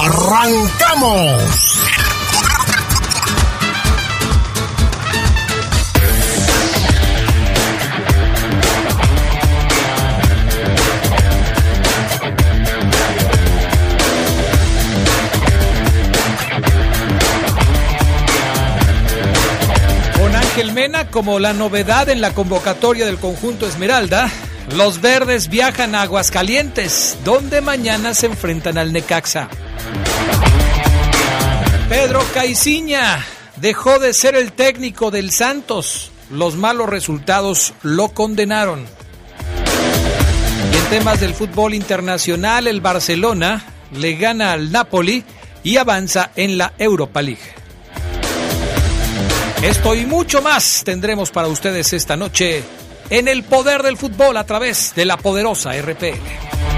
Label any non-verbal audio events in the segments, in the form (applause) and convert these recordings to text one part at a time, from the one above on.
¡Arrancamos! Con Ángel Mena como la novedad en la convocatoria del conjunto Esmeralda, los verdes viajan a Aguascalientes, donde mañana se enfrentan al Necaxa. Pedro Caiciña dejó de ser el técnico del Santos. Los malos resultados lo condenaron. Y en temas del fútbol internacional, el Barcelona le gana al Napoli y avanza en la Europa League. Esto y mucho más tendremos para ustedes esta noche en el poder del fútbol a través de la poderosa RPL.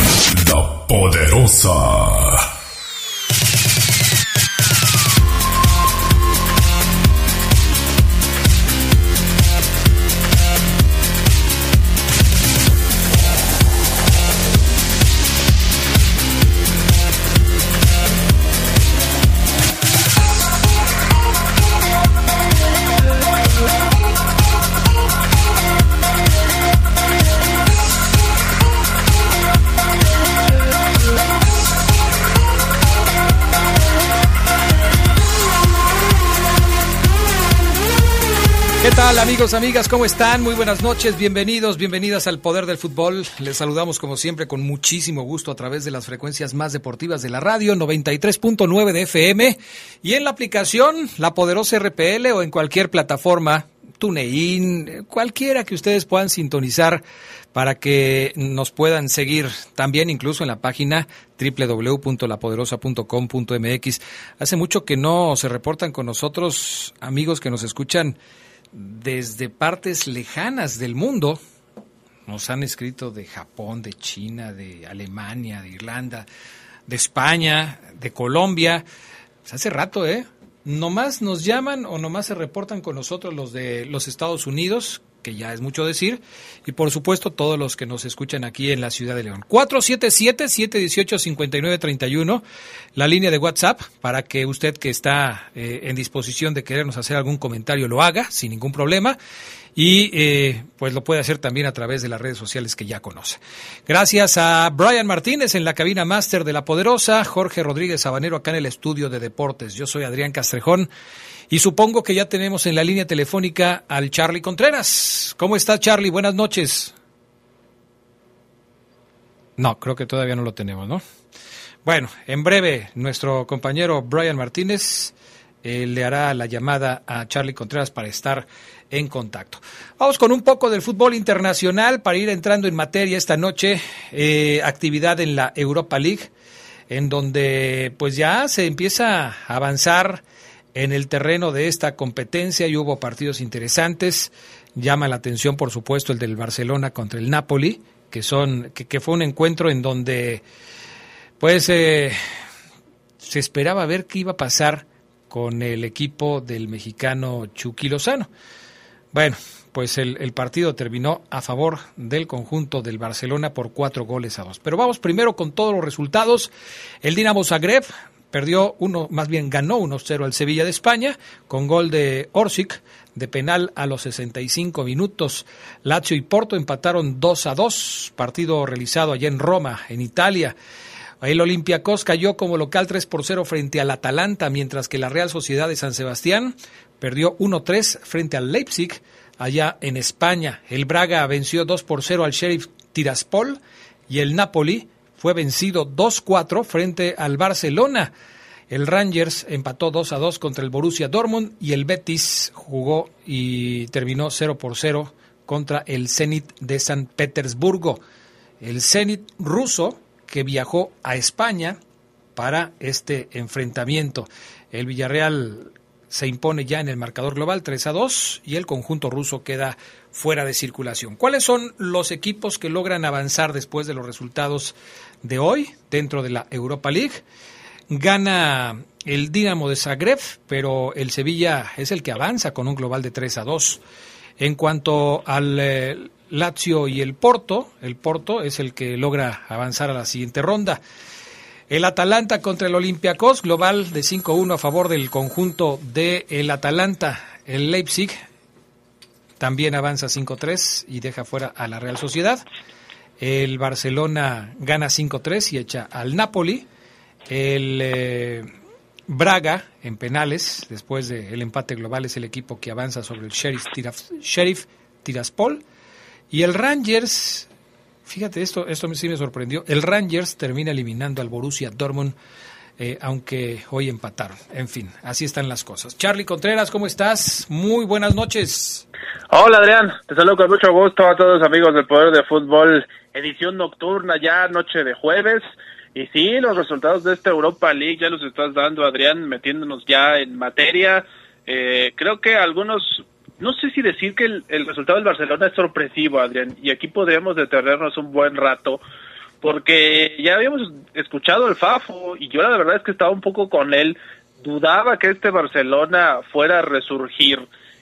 la poderosa. ¿Qué tal amigos, amigas? ¿Cómo están? Muy buenas noches, bienvenidos, bienvenidas al Poder del Fútbol. Les saludamos como siempre con muchísimo gusto a través de las frecuencias más deportivas de la radio, 93.9 de FM y en la aplicación La Poderosa RPL o en cualquier plataforma, TuneIn, cualquiera que ustedes puedan sintonizar para que nos puedan seguir también incluso en la página www.lapoderosa.com.mx. Hace mucho que no se reportan con nosotros amigos que nos escuchan desde partes lejanas del mundo. Nos han escrito de Japón, de China, de Alemania, de Irlanda, de España, de Colombia. Pues hace rato, ¿eh? Nomás nos llaman o nomás se reportan con nosotros los de los Estados Unidos, que ya es mucho decir, y por supuesto todos los que nos escuchan aquí en la ciudad de León. 477-718-5931, la línea de WhatsApp, para que usted que está eh, en disposición de querernos hacer algún comentario lo haga sin ningún problema. Y eh, pues lo puede hacer también a través de las redes sociales que ya conoce. Gracias a Brian Martínez en la cabina máster de La Poderosa, Jorge Rodríguez Sabanero acá en el estudio de deportes. Yo soy Adrián Castrejón. Y supongo que ya tenemos en la línea telefónica al Charlie Contreras. ¿Cómo está Charlie? Buenas noches. No, creo que todavía no lo tenemos, ¿no? Bueno, en breve nuestro compañero Brian Martínez eh, le hará la llamada a Charlie Contreras para estar en contacto. Vamos con un poco del fútbol internacional para ir entrando en materia esta noche. Eh, actividad en la Europa League, en donde pues ya se empieza a avanzar en el terreno de esta competencia y hubo partidos interesantes. Llama la atención, por supuesto, el del Barcelona contra el Napoli, que son que, fue un encuentro en donde pues eh, se esperaba ver qué iba a pasar con el equipo del mexicano Chucky Lozano. Bueno, pues el, partido terminó a favor del conjunto del Barcelona por cuatro goles a dos. Pero vamos primero con todos los resultados. El Dinamo Zagreb perdió uno, más bien ganó 1-0 al Sevilla de España con gol de Orsic de penal a los 65 minutos. Lazio y Porto empataron 2 a 2, partido realizado allá en Roma, en Italia. El Olympiacos cayó como local 3 por 0 frente al Atalanta, mientras que la Real Sociedad de San Sebastián perdió 1-3 frente al Leipzig, allá en España. El Braga venció 2 por 0 al Sheriff Tiraspol y el Napoli fue vencido 2-4 frente al Barcelona. El Rangers empató 2 a 2 contra el Borussia Dortmund y el Betis jugó y terminó 0 por 0 contra el Zenit de San Petersburgo. El Zenit ruso que viajó a España para este enfrentamiento. El Villarreal se impone ya en el marcador global 3 a 2 y el conjunto ruso queda fuera de circulación. ¿Cuáles son los equipos que logran avanzar después de los resultados de hoy dentro de la Europa League? Gana el Dinamo de Zagreb, pero el Sevilla es el que avanza con un global de 3 a 2. En cuanto al eh, Lazio y el Porto, el Porto es el que logra avanzar a la siguiente ronda. El Atalanta contra el Olympiacos, global de 5-1 a favor del conjunto del el Atalanta. El Leipzig también avanza 5-3 y deja fuera a la Real Sociedad. El Barcelona gana 5-3 y echa al Napoli. El eh, Braga en penales, después del empate global, es el equipo que avanza sobre el Sheriff, Tiraspol. Y el Rangers, fíjate, esto, esto sí me sorprendió, el Rangers termina eliminando al Borussia Dortmund, eh, aunque hoy empataron. En fin, así están las cosas. Charlie Contreras, ¿cómo estás? Muy buenas noches. Hola Adrián, te saludo con mucho gusto a todos los amigos del Poder de Fútbol, edición nocturna ya, noche de jueves. Y sí, los resultados de esta Europa League ya los estás dando, Adrián, metiéndonos ya en materia. Eh, creo que algunos no sé si decir que el, resultado del Barcelona es sorpresivo, Adrián, y aquí podríamos detenernos un buen rato, porque ya habíamos escuchado el Fafo, y yo la verdad es que estaba un poco con él, dudaba que este Barcelona fuera a resurgir,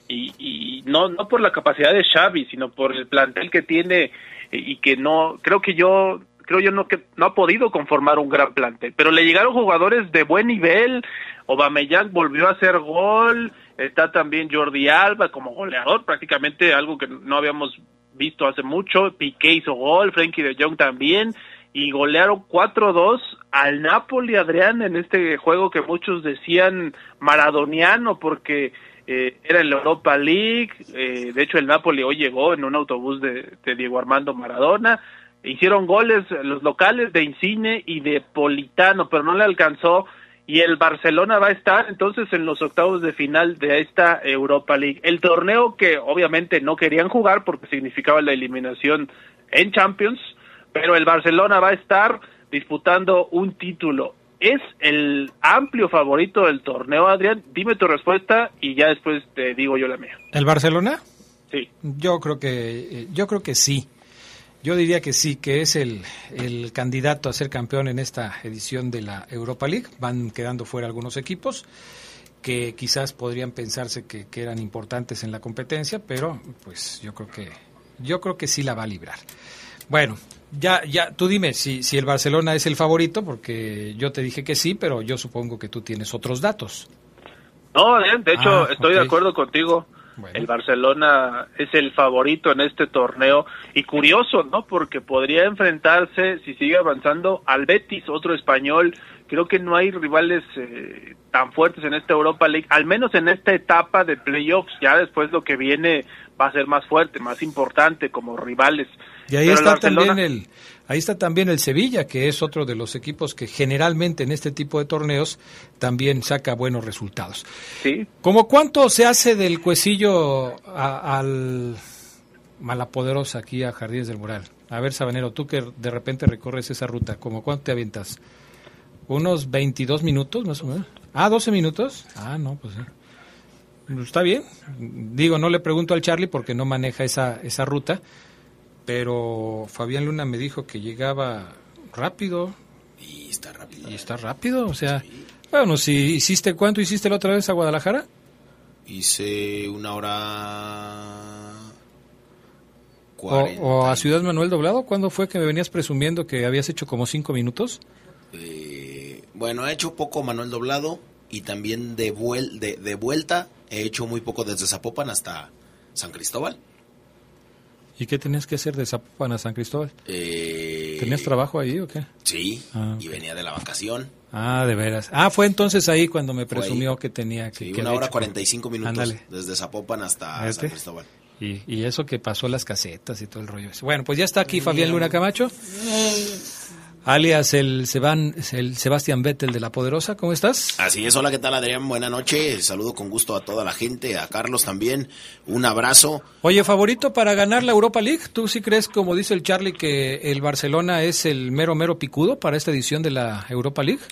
y, y no, no por la capacidad de Xavi, sino por el plantel que tiene, y que no, creo que yo creo yo no que no ha podido conformar un gran plantel, pero le llegaron jugadores de buen nivel, Aubameyang volvió a hacer gol, está también Jordi Alba como goleador, prácticamente algo que no habíamos visto hace mucho, Piqué hizo gol, Frankie de Jong también, y golearon 4-2 al Napoli, Adrián, en este juego que muchos decían maradoniano, porque eh, era en la Europa League, eh, de hecho el Napoli hoy llegó en un autobús de, de Diego Armando Maradona, hicieron goles los locales de Insigne y de Politano, pero no le alcanzó y el Barcelona va a estar entonces en los octavos de final de esta Europa League. El torneo que obviamente no querían jugar porque significaba la eliminación en Champions, pero el Barcelona va a estar disputando un título. ¿Es el amplio favorito del torneo, Adrián? Dime tu respuesta y ya después te digo yo la mía. ¿El Barcelona? Sí. Yo creo que yo creo que sí. Yo diría que sí, que es el, el, candidato a ser campeón en esta edición de la Europa League. Van quedando fuera algunos equipos que quizás podrían pensarse que, que, eran importantes en la competencia, pero pues yo creo que yo creo que sí la va a librar. Bueno, ya ya tú dime si si el Barcelona es el favorito, porque yo te dije que sí, pero yo supongo que tú tienes otros datos. No, de hecho ah, estoy okay. de acuerdo contigo. Bueno. El Barcelona es el favorito en este torneo y curioso, ¿no? Porque podría enfrentarse, si sigue avanzando, al Betis, otro español. Creo que no hay rivales eh, tan fuertes en esta Europa League, al menos en esta etapa de playoffs. Ya después lo que viene va a ser más fuerte, más importante como rivales. Y ahí Pero está Barcelona... también el ahí está también el Sevilla, que es otro de los equipos que generalmente en este tipo de torneos también saca buenos resultados. Sí. ¿Cómo cuánto se hace del Cuecillo a, al Malapoderosa aquí a Jardines del Moral? A ver, Sabanero, tú que de repente recorres esa ruta, ¿cómo cuánto te avientas? ¿Unos 22 minutos más o menos? Ah, 12 minutos. Ah, no, pues sí. Está bien. Digo, no le pregunto al Charlie porque no maneja esa, esa ruta, pero Fabián Luna me dijo que llegaba rápido. Y está rápido. Y está rápido, o sea... Bueno, si hiciste, ¿cuánto hiciste la otra vez a Guadalajara? Hice una hora... O, o, a Ciudad Manuel Doblado, ¿cuándo fue que me venías presumiendo que habías hecho como cinco minutos? Eh, bueno, he hecho poco Manuel Doblado y también de, vuel de, de, vuelta he hecho muy poco desde Zapopan hasta San Cristóbal. ¿Y qué tenías que hacer de Zapopan a San Cristóbal? Eh, ¿Tenías trabajo ahí o qué? Sí, ah, y venía de la vacación. Ah, de veras. Ah, fue entonces ahí cuando me presumió que tenía que... Sí, que una hora hecho. 45 minutos Ándale. desde Zapopan hasta ¿Este? San Cristóbal. Y, y, eso que pasó las casetas y todo el rollo. Bueno, pues ya está aquí Fabián Luna Camacho, alias el, Seban, el Sebastián Vettel de La Poderosa. ¿Cómo estás? Así es, hola, ¿qué tal Adrián? Buenas noches, saludo con gusto a toda la gente, a Carlos también, un abrazo. Oye, favorito para ganar la Europa League, ¿tú sí crees, como dice el Charlie, que el Barcelona es el mero, mero picudo para esta edición de la Europa League?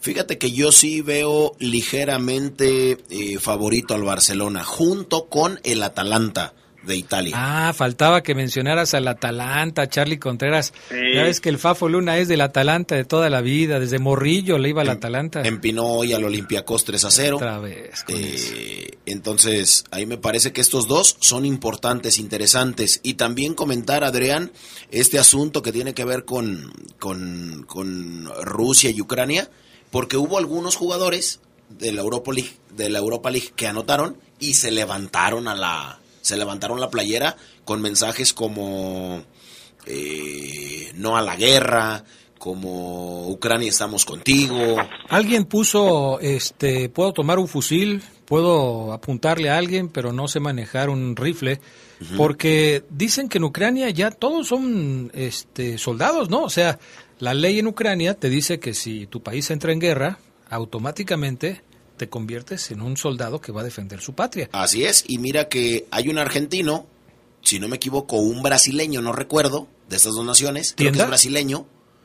Fíjate que yo sí veo ligeramente eh, favorito al Barcelona, junto con el Atalanta de Italia. Ah, faltaba que mencionaras al Atalanta, Charlie Contreras. Sí. Ya ves que el Fafo Luna es del Atalanta de toda la vida, desde Morrillo le iba al Atalanta. Empinó hoy al Olympiacos 3 a 0. Otra vez. Eh, entonces, ahí me parece que estos dos son importantes, interesantes. Y también comentar, Adrián, este asunto que tiene que ver con, con, con Rusia y Ucrania, porque hubo algunos jugadores de la Europa League, de la Europa League que anotaron y se levantaron a la se levantaron la playera con mensajes como eh, no a la guerra, como Ucrania estamos contigo. Alguien puso, este, puedo tomar un fusil, puedo apuntarle a alguien, pero no sé manejar un rifle, uh -huh. porque dicen que en Ucrania ya todos son, este, soldados, ¿no? O sea, la ley en Ucrania te dice que si tu país entra en guerra, automáticamente te conviertes en un soldado que va a defender su patria. Así es, y mira que hay un argentino, si no me equivoco, un brasileño, no recuerdo, de estas dos naciones, creo que es brasileño.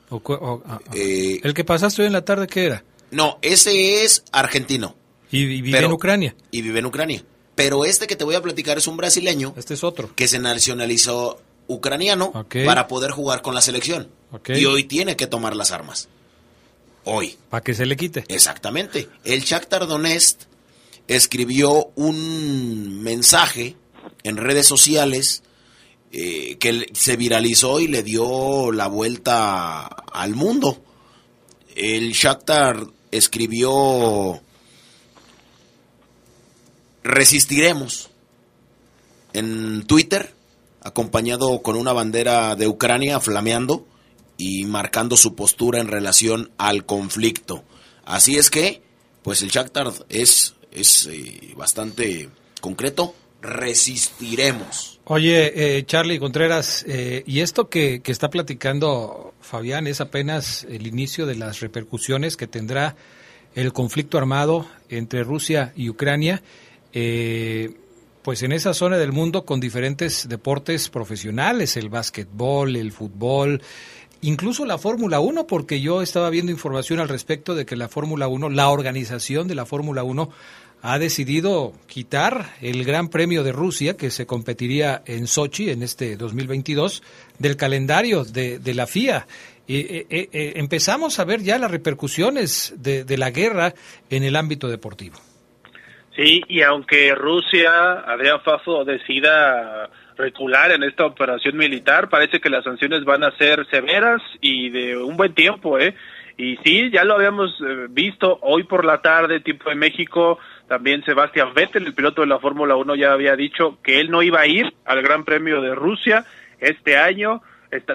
O, o, ah, eh, ¿El que pasaste hoy en la tarde qué era? No, ese es argentino. Y, y vive pero, en Ucrania. Y vive en Ucrania. Pero este que te voy a platicar es un brasileño. Este es otro. Que se nacionalizó ucraniano okay. para poder jugar con la selección. Okay. Y hoy tiene que tomar las armas hoy. Para que se le quite. Exactamente. El Shakhtar Donetsk escribió un mensaje en redes sociales eh, que se viralizó y le dio la vuelta al mundo. El Shakhtar escribió resistiremos en Twitter acompañado con una bandera de Ucrania flameando y marcando su postura en relación al conflicto. Así es que, pues el Shakhtar es, es eh, bastante concreto. Resistiremos. Oye, eh, Charlie Contreras, eh, y esto que, que, está platicando Fabián es apenas el inicio de las repercusiones que tendrá el conflicto armado entre Rusia y Ucrania. pues en esa zona del mundo con diferentes deportes profesionales, el básquetbol, el fútbol, incluso la Fórmula 1, porque yo estaba viendo información al respecto de que la Fórmula 1, la organización de la Fórmula 1, ha decidido quitar el Gran Premio de Rusia, que se competiría en Sochi en este 2022, del calendario de, la FIA. Eh, eh, eh, empezamos a ver ya las repercusiones de, la guerra en el ámbito deportivo. Sí, y aunque Rusia, Adrián Fafo, decida recular en esta operación militar, parece que las sanciones van a ser severas y de un buen tiempo, ¿eh? Y sí, ya lo habíamos eh, visto hoy por la tarde, tiempo de México, también Sebastián Vettel, el piloto de la Fórmula 1, ya había dicho que él no iba a ir al Gran Premio de Rusia este año.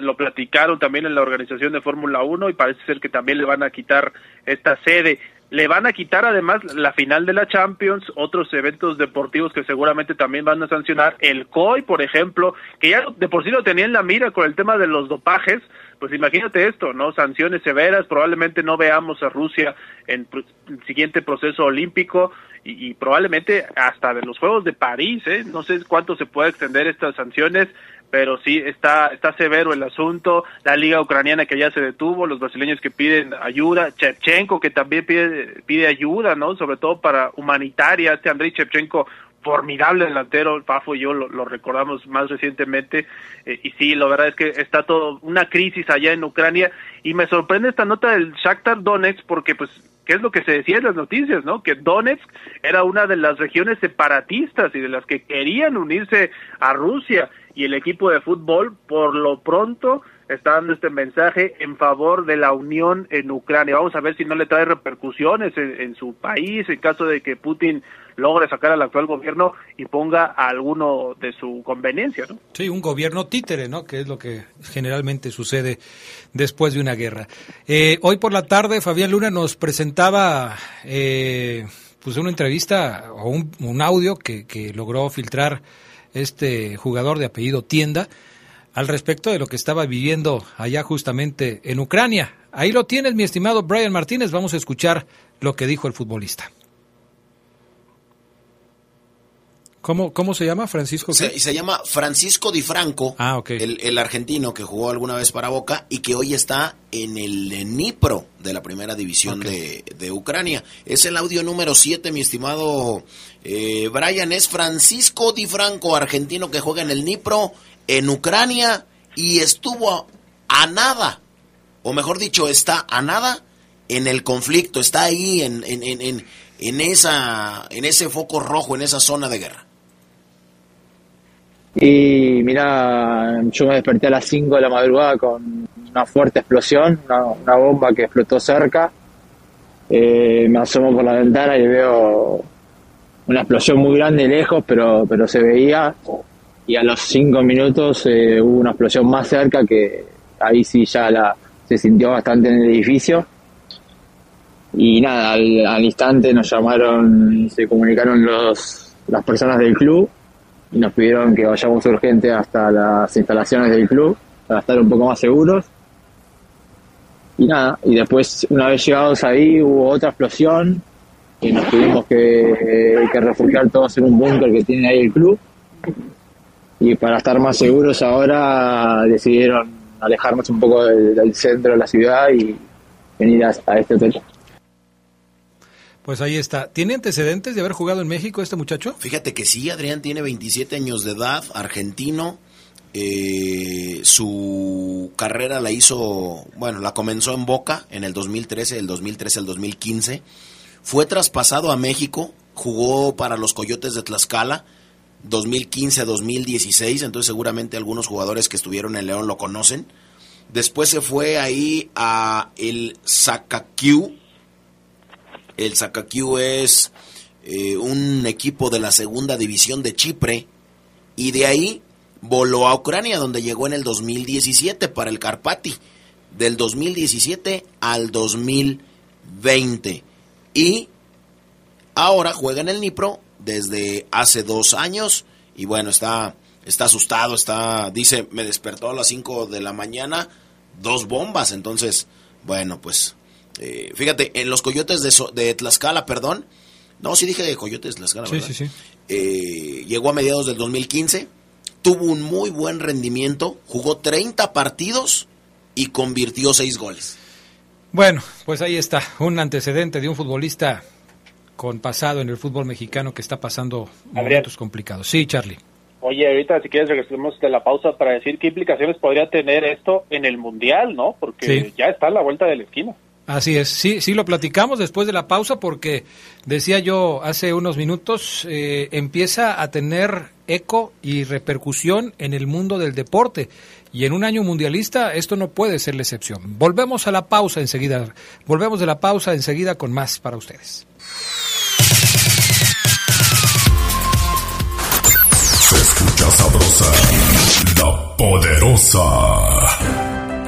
Lo platicaron también en la organización de Fórmula 1 y parece ser que también le van a quitar esta sede. Le van a quitar además la final de la Champions, otros eventos deportivos que seguramente también van a sancionar. El COI, por ejemplo, que ya de por sí lo tenía en la mira con el tema de los dopajes, pues imagínate esto, ¿no? Sanciones severas, probablemente no veamos a Rusia en el siguiente proceso olímpico y, probablemente hasta de los Juegos de París, ¿eh? No sé cuánto se puede extender estas sanciones, pero sí está está severo el asunto, la liga ucraniana que ya se detuvo, los brasileños que piden ayuda, Chevchenko que también pide pide ayuda, ¿no? Sobre todo para humanitaria, este Andrei Chevchenko formidable delantero, el Fafo y yo lo, recordamos más recientemente, eh, y sí, la verdad es que está todo una crisis allá en Ucrania, y me sorprende esta nota del Shakhtar Donetsk porque pues ¿Qué es lo que se decía en las noticias, ¿no? Que Donetsk era una de las regiones separatistas y de las que querían unirse a Rusia y el equipo de fútbol por lo pronto está dando este mensaje en favor de la unión en Ucrania. Vamos a ver si no le trae repercusiones en, su país en caso de que Putin logre sacar al actual gobierno y ponga a alguno de su conveniencia, ¿no? Sí, un gobierno títere, ¿no? Que es lo que generalmente sucede después de una guerra. Eh, hoy por la tarde Fabián Luna nos presentaba eh, pues una entrevista o un, un audio que logró filtrar este jugador de apellido Tienda al respecto de lo que estaba viviendo allá justamente en Ucrania. Ahí lo tienes, mi estimado Brian Martínez. Vamos a escuchar lo que dijo el futbolista. ¿Cómo, ¿Cómo se llama? Francisco. Se, se, llama Francisco Di Franco, ah, okay. el, el, argentino que jugó alguna vez para Boca y que hoy está en el Dnipro de la primera división okay. de, de, Ucrania. Es el audio número 7, mi estimado eh, Brian. Es Francisco Di Franco, argentino que juega en el Dnipro en Ucrania y estuvo a nada, o mejor dicho, está a nada en el conflicto, está ahí en, en, en, en, esa, en ese foco rojo, en esa zona de guerra. Y mira, yo me desperté a las 5 de la madrugada con una fuerte explosión, una, bomba que explotó cerca. Eh, me asomo por la ventana y veo una explosión muy grande lejos, pero, pero se veía. Y a los 5 minutos eh, hubo una explosión más cerca que ahí sí ya la, se sintió bastante en el edificio. Y nada, al, al instante nos llamaron, se comunicaron los, las personas del club y nos pidieron que vayamos urgente hasta las instalaciones del club para estar un poco más seguros. Y nada, y después, una vez llegados ahí, hubo otra explosión y nos tuvimos que, refugiar todos en un búnker que tiene ahí el club. Y para estar más seguros ahora decidieron alejarnos un poco del, centro de la ciudad y venir a este hotel. Pues ahí está. ¿Tiene antecedentes de haber jugado en México este muchacho? Fíjate que sí, Adrián tiene 27 años de edad, argentino. Eh, su carrera la hizo, bueno, la comenzó en Boca en el 2013, del 2013 al 2015. Fue traspasado a México, jugó para los Coyotes de Tlaxcala 2015-2016, entonces seguramente algunos jugadores que estuvieron en León lo conocen. Después se fue ahí a el Zacaquiu, el Sakakiu es eh, un equipo de la segunda división de Chipre y de ahí voló a Ucrania donde llegó en el 2017 para el Karpati, del 2017 al 2020 y ahora juega en el Nipro desde hace dos años y bueno, está, está asustado, está, dice, me despertó a las 5 de la mañana, dos bombas, entonces, bueno, pues eh, fíjate, en los Coyotes de, de, Tlaxcala, perdón. No, sí dije de Coyotes de Tlaxcala, sí, sí, sí. Eh, llegó a mediados del 2015. Tuvo un muy buen rendimiento. Jugó 30 partidos y convirtió 6 goles. Bueno, pues ahí está. Un antecedente de un futbolista con pasado en el fútbol mexicano que está pasando momentos complicados. Sí, Charlie. Oye, ahorita si quieres regresemos de la pausa para decir qué implicaciones podría tener esto en el Mundial, ¿no? Porque sí. ya está a la vuelta de la esquina. Así es, sí, sí lo platicamos después de la pausa porque decía yo hace unos minutos, eh, empieza a tener eco y repercusión en el mundo del deporte y en un año mundialista esto no puede ser la excepción. Volvemos a la pausa enseguida, volvemos de la pausa enseguida con más para ustedes. Se escucha sabrosa, la poderosa.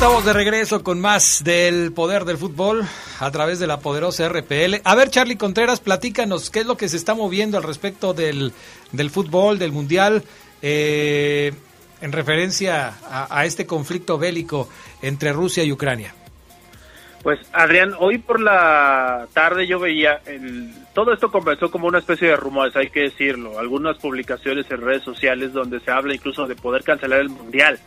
Estamos de regreso con más del poder del fútbol a través de la poderosa RPL. A ver, Charlie Contreras, platícanos qué es lo que se está moviendo al respecto del, del fútbol, del mundial, eh, en referencia a, este conflicto bélico entre Rusia y Ucrania. Pues Adrián, hoy por la tarde yo veía, el, todo esto comenzó como una especie de rumores, hay que decirlo, algunas publicaciones en redes sociales donde se habla incluso de poder cancelar el mundial.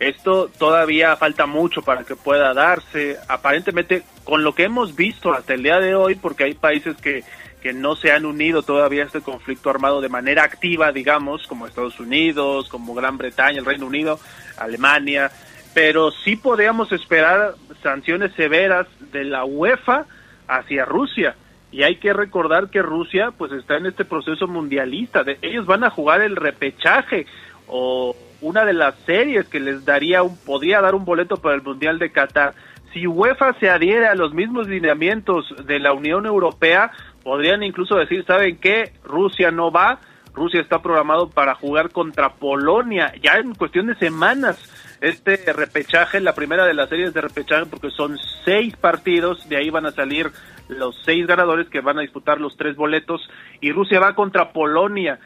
Esto todavía falta mucho para que pueda darse. Aparentemente, con lo que hemos visto hasta el día de hoy, porque hay países que, que no se han unido todavía a este conflicto armado de manera activa, digamos, como Estados Unidos, como Gran Bretaña, el Reino Unido, Alemania, pero sí podríamos esperar sanciones severas de la UEFA hacia Rusia. Y hay que recordar que Rusia pues está en este proceso mundialista. De, ellos van a jugar el repechaje o una de las series que les daría un, podría dar un boleto para el Mundial de Qatar. Si UEFA se adhiere a los mismos lineamientos de la Unión Europea, podrían incluso decir, ¿saben qué? Rusia no va, Rusia está programado para jugar contra Polonia, ya en cuestión de semanas. Este repechaje, la primera de las series de repechaje, porque son seis partidos, de ahí van a salir los seis ganadores que van a disputar los tres boletos, y Rusia va contra Polonia.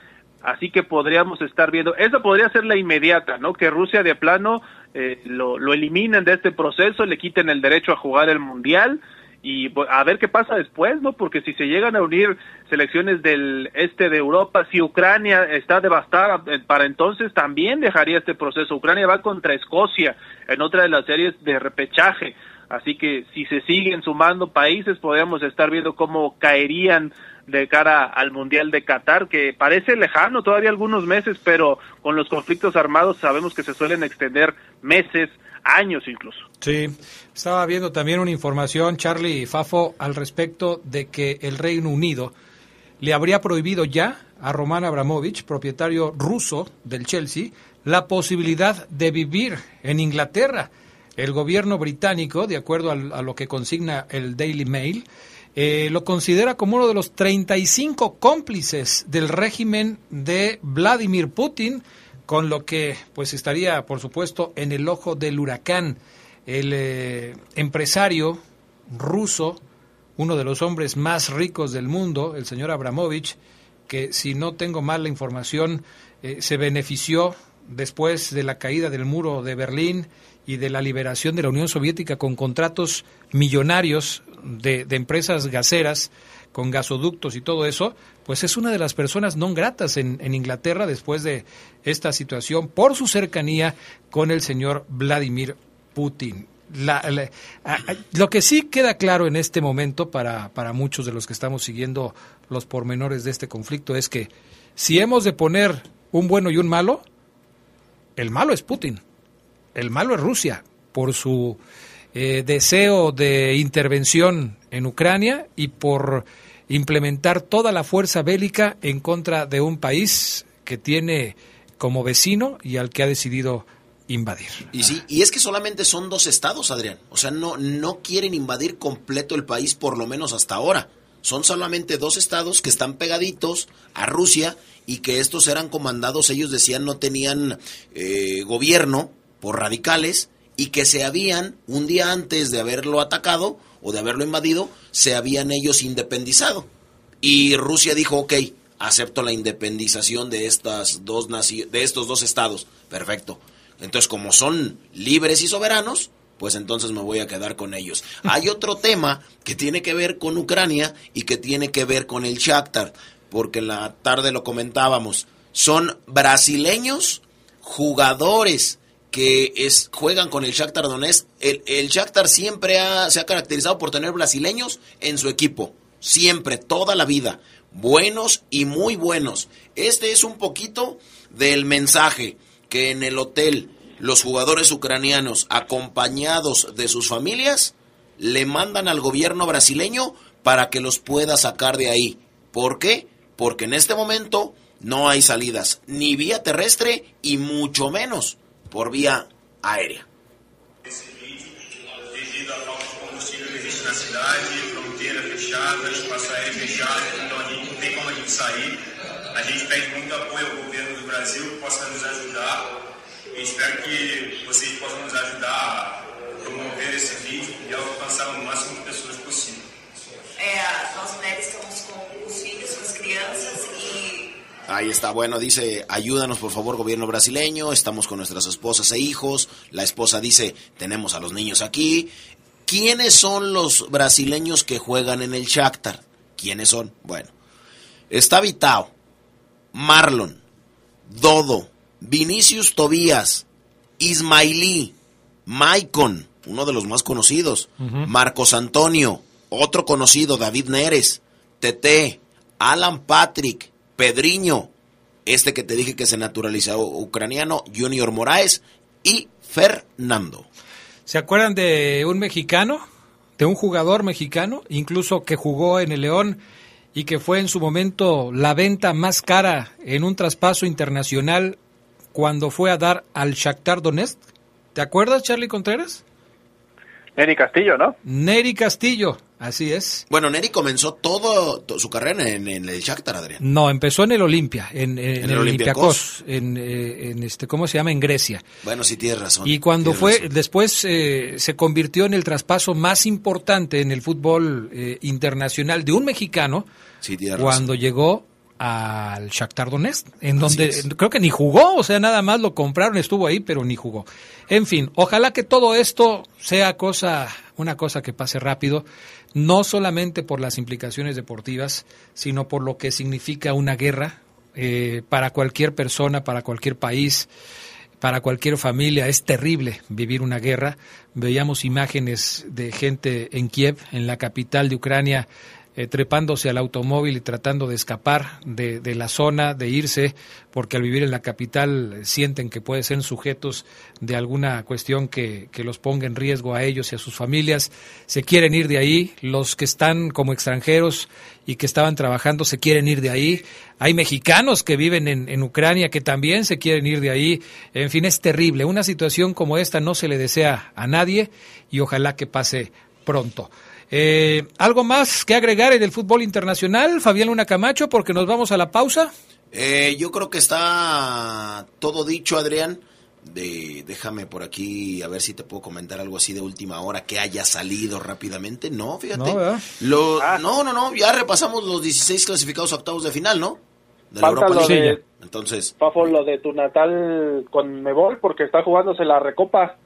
Así que podríamos estar viendo, esa podría ser la inmediata, ¿no? Que Rusia de plano eh, lo, lo eliminen de este proceso, le quiten el derecho a jugar el Mundial y a ver qué pasa después, ¿no? Porque si se llegan a unir selecciones del este de Europa, si Ucrania está devastada eh, para entonces también dejaría este proceso. Ucrania va contra Escocia en otra de las series de repechaje. Así que si se siguen sumando países, podríamos estar viendo cómo caerían de cara al Mundial de Qatar, que parece lejano todavía algunos meses, pero con los conflictos armados sabemos que se suelen extender meses, años incluso. Sí, estaba viendo también una información, Charlie Fafo, al respecto de que el Reino Unido le habría prohibido ya a Roman Abramovich, propietario ruso del Chelsea, la posibilidad de vivir en Inglaterra. El gobierno británico, de acuerdo a, lo que consigna el Daily Mail, eh, lo considera como uno de los 35 cómplices del régimen de Vladimir Putin, con lo que pues estaría, por supuesto, en el ojo del huracán. El eh, empresario ruso, uno de los hombres más ricos del mundo, el señor Abramovich, que si no tengo mal la información, eh, se benefició después de la caída del muro de Berlín y de la liberación de la Unión Soviética con contratos millonarios de, empresas gaseras con gasoductos y todo eso, pues es una de las personas no gratas en, Inglaterra después de esta situación por su cercanía con el señor Vladimir Putin. lo que sí queda claro en este momento para, para muchos de los que estamos siguiendo los pormenores de este conflicto es que si hemos de poner un bueno y un malo, el malo es Putin, el malo es Rusia por su eh, deseo de intervención en Ucrania y por implementar toda la fuerza bélica en contra de un país que tiene como vecino y al que ha decidido invadir. Y sí, y es que solamente son dos estados, Adrián. O sea, no, no quieren invadir completo el país, por lo menos hasta ahora. Son solamente dos estados que están pegaditos a Rusia y que estos eran comandados, ellos decían no tenían eh, gobierno por radicales y que se habían, un día antes de haberlo atacado o de haberlo invadido, se habían ellos independizado. Y Rusia dijo, ok, acepto la independización de, estas dos de estos dos estados. Perfecto. Entonces, como son libres y soberanos, pues entonces me voy a quedar con ellos. (laughs) Hay otro tema que tiene que ver con Ucrania y que tiene que ver con el Shakhtar, porque en la tarde lo comentábamos. Son brasileños jugadores que es, juegan con el Shakhtar Donetsk. El, el Shakhtar siempre se ha caracterizado por tener brasileños en su equipo. Siempre, toda la vida. Buenos y muy buenos. Este es un poquito del mensaje que en el hotel los jugadores ucranianos, acompañados de sus familias, le mandan al gobierno brasileño para que los pueda sacar de ahí. ¿Por qué? Porque en este momento no hay salidas, ni vía terrestre y mucho menos por vía aérea. A gente pede muito apoio ao governo do Brasil que possa nos ajudar. E espero que vocês possam nos ajudar a promover esse vídeo e alcançar o máximo de pessoas possível. É, nós mulheres estamos com os filhos, com as crianças e Ahí está, bueno, dice, ayúdanos por favor gobierno brasileño, estamos con nuestras esposas e hijos, la esposa dice, tenemos a los niños aquí. ¿Quiénes son los brasileños que juegan en el Shakhtar? ¿Quiénes son? Bueno, está Vitao, Marlon, Dodo, Vinicius Tobías, Ismailí, Maicon, uno de los más conocidos, Marcos Antonio, otro conocido, David Neres, Tete, Alan Patrick, Pedriño, este que te dije que se naturalizó ucraniano, Junior Moraes y Fernando. ¿Se acuerdan de un mexicano? De un jugador mexicano, incluso que jugó en el León y que fue en su momento la venta más cara en un traspaso internacional cuando fue a dar al Shakhtar Donetsk. ¿Te acuerdas, Charlie Contreras? Neri Castillo, ¿no? Neri Castillo, así es. Bueno, Neri comenzó todo, to- su carrera en, en el Shakhtar, Adrián. No, empezó en el Olimpia, en, en ¿En el Olympiacos, en, eh, en este, ¿cómo se llama? En Grecia. Bueno, sí tienes razón. Y cuando fue, razón. después eh, se convirtió en el traspaso más importante en el fútbol eh, internacional de un mexicano Sí, tienes cuando llegó al Shakhtar Donetsk, en donde creo que ni jugó, o sea, nada más lo compraron, estuvo ahí, pero ni jugó. En fin, ojalá que todo esto sea cosa, una cosa que pase rápido, no solamente por las implicaciones deportivas, sino por lo que significa una guerra eh, para cualquier persona, para cualquier país para cualquier familia es terrible vivir una guerra. Veíamos imágenes de gente en Kiev, en la capital de Ucrania, eh, trepándose al automóvil y tratando de escapar de, de la zona, de irse, porque al vivir en la capital sienten que pueden ser sujetos de alguna cuestión que, que los ponga en riesgo a ellos y a sus familias. Se quieren ir de ahí. Los que están como extranjeros y que estaban trabajando se quieren ir de ahí. Hay mexicanos que viven en, en Ucrania que también se quieren ir de ahí. En fin, es terrible. Una situación como esta no se le desea a nadie y ojalá que pase pronto. Eh, ¿Algo más que agregar en el fútbol internacional, Fabián Luna Camacho, porque nos vamos a la pausa? Eh, yo creo que está todo dicho, Adrián. De, déjame por aquí a ver si te puedo comentar algo así de última hora que haya salido rápidamente. No, fíjate. No. Lo- no, no, no, ya repasamos los 16 clasificados a octavos de final, ¿no? De la Europa lo League. de- Entonces, Fafo, lo de tu natal con Mebol, porque está jugándose la Recopa.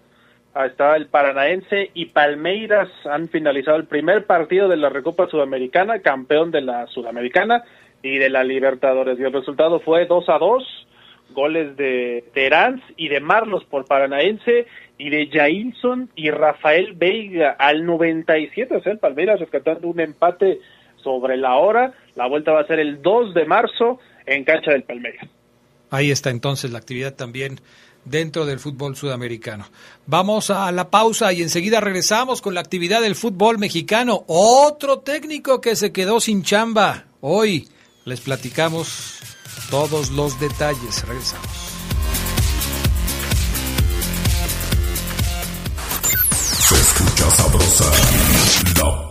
Está el Paranaense y Palmeiras han finalizado el primer partido de la Recopa Sudamericana, campeón de la Sudamericana y de la Libertadores. Y el resultado fue 2 a 2, goles de Terán y de Marlos por Paranaense y de Jailson y Rafael Veiga al 97, o sea, el Palmeiras rescatando un empate sobre la hora. La vuelta va a ser el 2 de marzo en cancha del Palmeiras. Ahí está entonces la actividad también dentro del fútbol sudamericano. Vamos a la pausa y enseguida regresamos con la actividad del fútbol mexicano. Otro técnico que se quedó sin chamba. Hoy les platicamos todos los detalles. Regresamos. Se escucha sabrosa,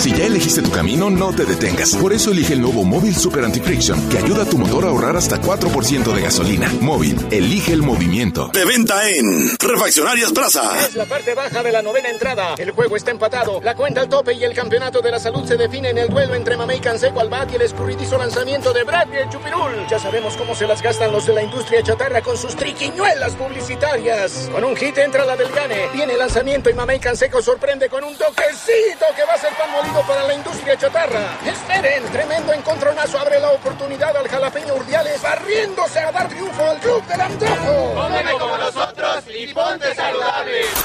Si ya elegiste tu camino, no te detengas. Por eso elige el nuevo Móvil Super Anti-Friction, que ayuda a tu motor a ahorrar hasta 4% de gasolina. Móvil, elige el movimiento. De venta en Refaccionarias Plaza. Es la parte baja de la novena entrada. El juego está empatado. La cuenta al tope y el campeonato de la salud se define en el duelo entre Mamey Canseco al bat y el escurridizo lanzamiento de Brad y el Chupirul. Ya sabemos cómo se las gastan los de la industria chatarra con sus triquiñuelas publicitarias. Con un hit entra la del Gane. Viene el lanzamiento y Mamey Canseco sorprende con un toquecito que va a ser pan molido para la industria chatarra. Esperen, tremendo encontronazo abre la oportunidad al jalapeño Urdiales barriéndose a dar triunfo al club del antojo. Cómeme como nosotros y ponte saludable.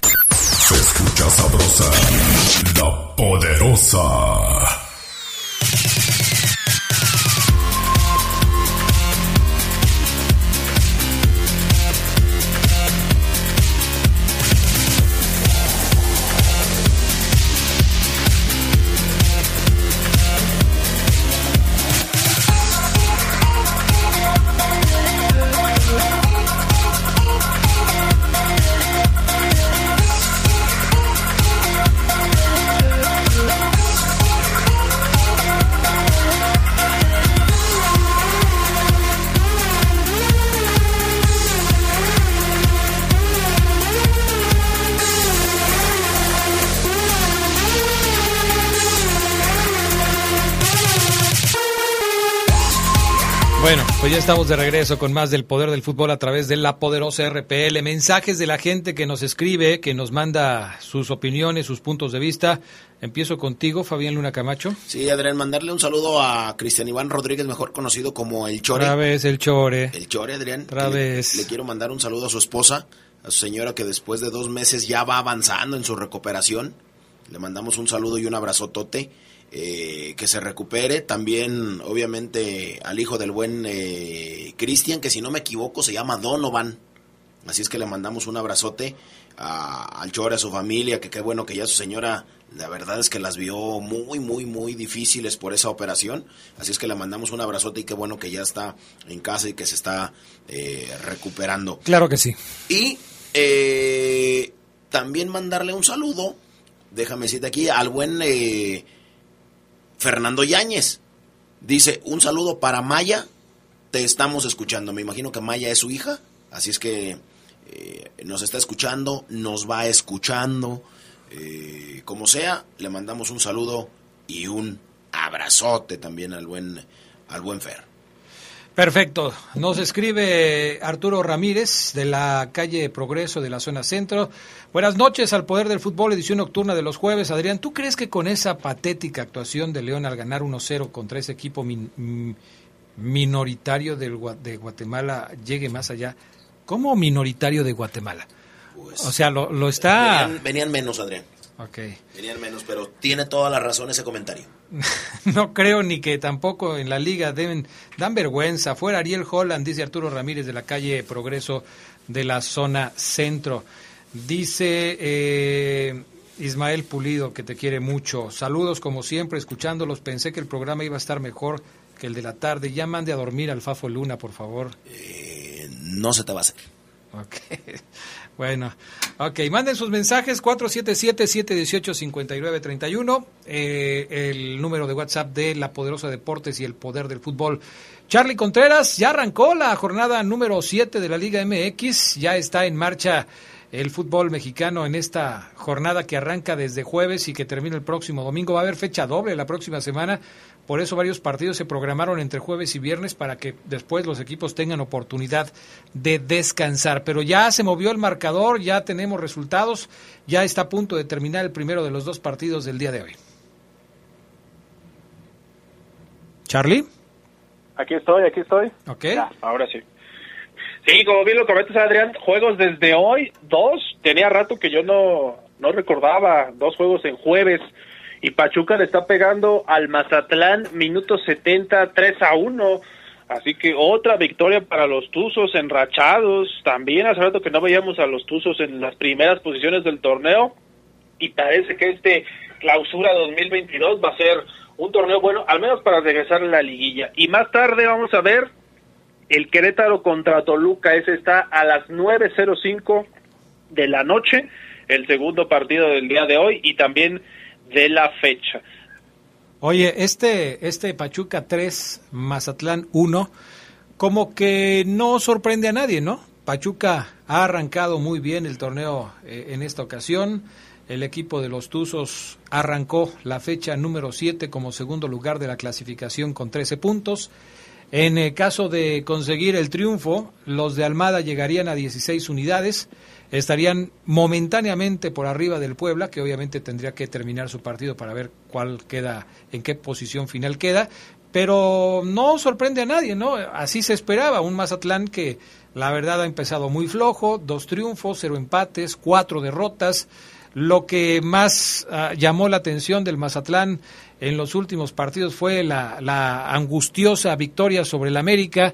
Ya estamos de regreso con más del poder del fútbol a través de la poderosa RPL. Mensajes de la gente que nos escribe, que nos manda sus opiniones, sus puntos de vista. Empiezo contigo, Fabián Luna Camacho. Sí, Adrián, mandarle un saludo a Cristian Iván Rodríguez, mejor conocido como El Chore. Otra vez el Chore. El Chore, Adrián. Otra Le-. Le, quiero mandar un saludo a su esposa, a su señora que después de dos meses ya va avanzando en su recuperación. Le mandamos un saludo y un abrazotote. Eh, que se recupere. También, obviamente, al hijo del buen eh, Cristian, que si no me equivoco se llama Donovan. Así es que le mandamos un abrazote a- al Chore, a su familia, que qué bueno que ya su señora, la verdad es que las vio muy, muy, muy difíciles por esa operación. Así es que le mandamos un abrazote y qué bueno que ya está en casa y que se está eh, recuperando. Claro que sí. Y eh, también mandarle un saludo, déjame decirte aquí, al buen eh, Fernando Yáñez. Dice, un saludo para Maya, te estamos escuchando. Me imagino que Maya es su hija, así es que eh, nos está escuchando, nos va escuchando. eh, como sea, le mandamos un saludo y un abrazote también al buen, al buen Fer. Perfecto. Nos escribe Arturo Ramírez de la calle Progreso de la zona centro. Buenas noches al Poder del Fútbol, edición nocturna de los jueves. Adrián, ¿tú crees que con esa patética actuación de León al ganar 1-0 contra ese equipo min- minoritario del, de Guatemala llegue más allá? ¿Cómo minoritario de Guatemala? o sea, lo, lo está... Venían, venían menos, Adrián. Ok. Venían menos, pero tiene toda la razón ese comentario. (laughs) No creo ni que tampoco en la liga deben dan vergüenza. Fuera Ariel Holland, dice Arturo Ramírez de la calle Progreso de la zona centro. Dice eh, Ismael Pulido que te quiere mucho. Saludos como siempre, escuchándolos. Pensé que el programa iba a estar mejor que el de la tarde. Ya mande a dormir al Fafo Luna, por favor. Eh, no se te va a hacer. Ok. Bueno, ok, manden sus mensajes 477-718-5931, eh, el número de WhatsApp de La Poderosa Deportes y el Poder del Fútbol. Charlie Contreras, ya arrancó la jornada número 7 de la Liga MX, ya está en marcha el fútbol mexicano en esta jornada que arranca desde jueves y que termina el próximo domingo. Va a haber fecha doble la próxima semana, por eso varios partidos se programaron entre jueves y viernes para que después los equipos tengan oportunidad de descansar. Pero ya se movió el marcador, ya tenemos resultados, ya está a punto de terminar el primero de los dos partidos del día de hoy. Charlie, Aquí estoy, aquí estoy. ok. Ya, ahora sí. Sí, como bien lo comentas, Adrián, juegos desde hoy, dos. Tenía rato que yo no, no recordaba, dos juegos en jueves. Y Pachuca le está pegando al Mazatlán, minuto 70, 3 a 1. Así que otra victoria para los Tuzos enrachados. También hace rato que no veíamos a los Tuzos en las primeras posiciones del torneo. Y parece que este clausura 2022 va a ser un torneo bueno, al menos para regresar a la liguilla. Y más tarde vamos a ver el Querétaro contra Toluca. Ese está a las 9.05 de la noche, el segundo partido del día de hoy y también de la fecha. Oye, este, este Pachuca 3, Mazatlán 1, como que no sorprende a nadie, ¿no? Pachuca ha arrancado muy bien el torneo eh, en esta ocasión. El equipo de los Tuzos arrancó la fecha número 7 como segundo lugar de la clasificación con 13 puntos. En el caso de conseguir el triunfo, los de Almada llegarían a 16 unidades, estarían momentáneamente por arriba del Puebla, que obviamente tendría que terminar su partido para ver cuál queda, en qué posición final queda, pero no sorprende a nadie, ¿no? Así se esperaba, un Mazatlán que la verdad ha empezado muy flojo, dos triunfos, cero empates, cuatro derrotas. Lo que más ah, llamó la atención del Mazatlán en los últimos partidos fue la, la angustiosa victoria sobre el América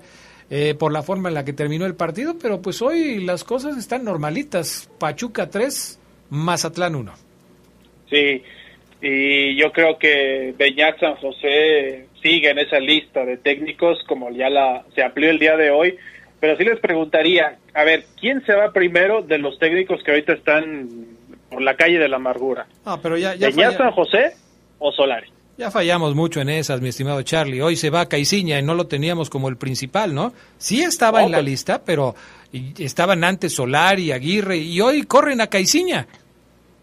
eh, por la forma en la que terminó el partido, pero pues hoy las cosas están normalitas. Pachuca 3, Mazatlán 1. Sí, y yo creo que Beñat San José sigue en esa lista de técnicos como ya la se amplió el día de hoy pero sí les preguntaría, a ver, ¿quién se va primero de los técnicos que ahorita están por la calle de la amargura? Ah, pero ya, ya San José o Solari? Ya fallamos mucho en esas, mi estimado Charlie. Hoy se va Caiciña y no lo teníamos como el principal, ¿no? Sí estaba en la lista, pero estaban antes Solari, Aguirre y hoy corren a Caiciña.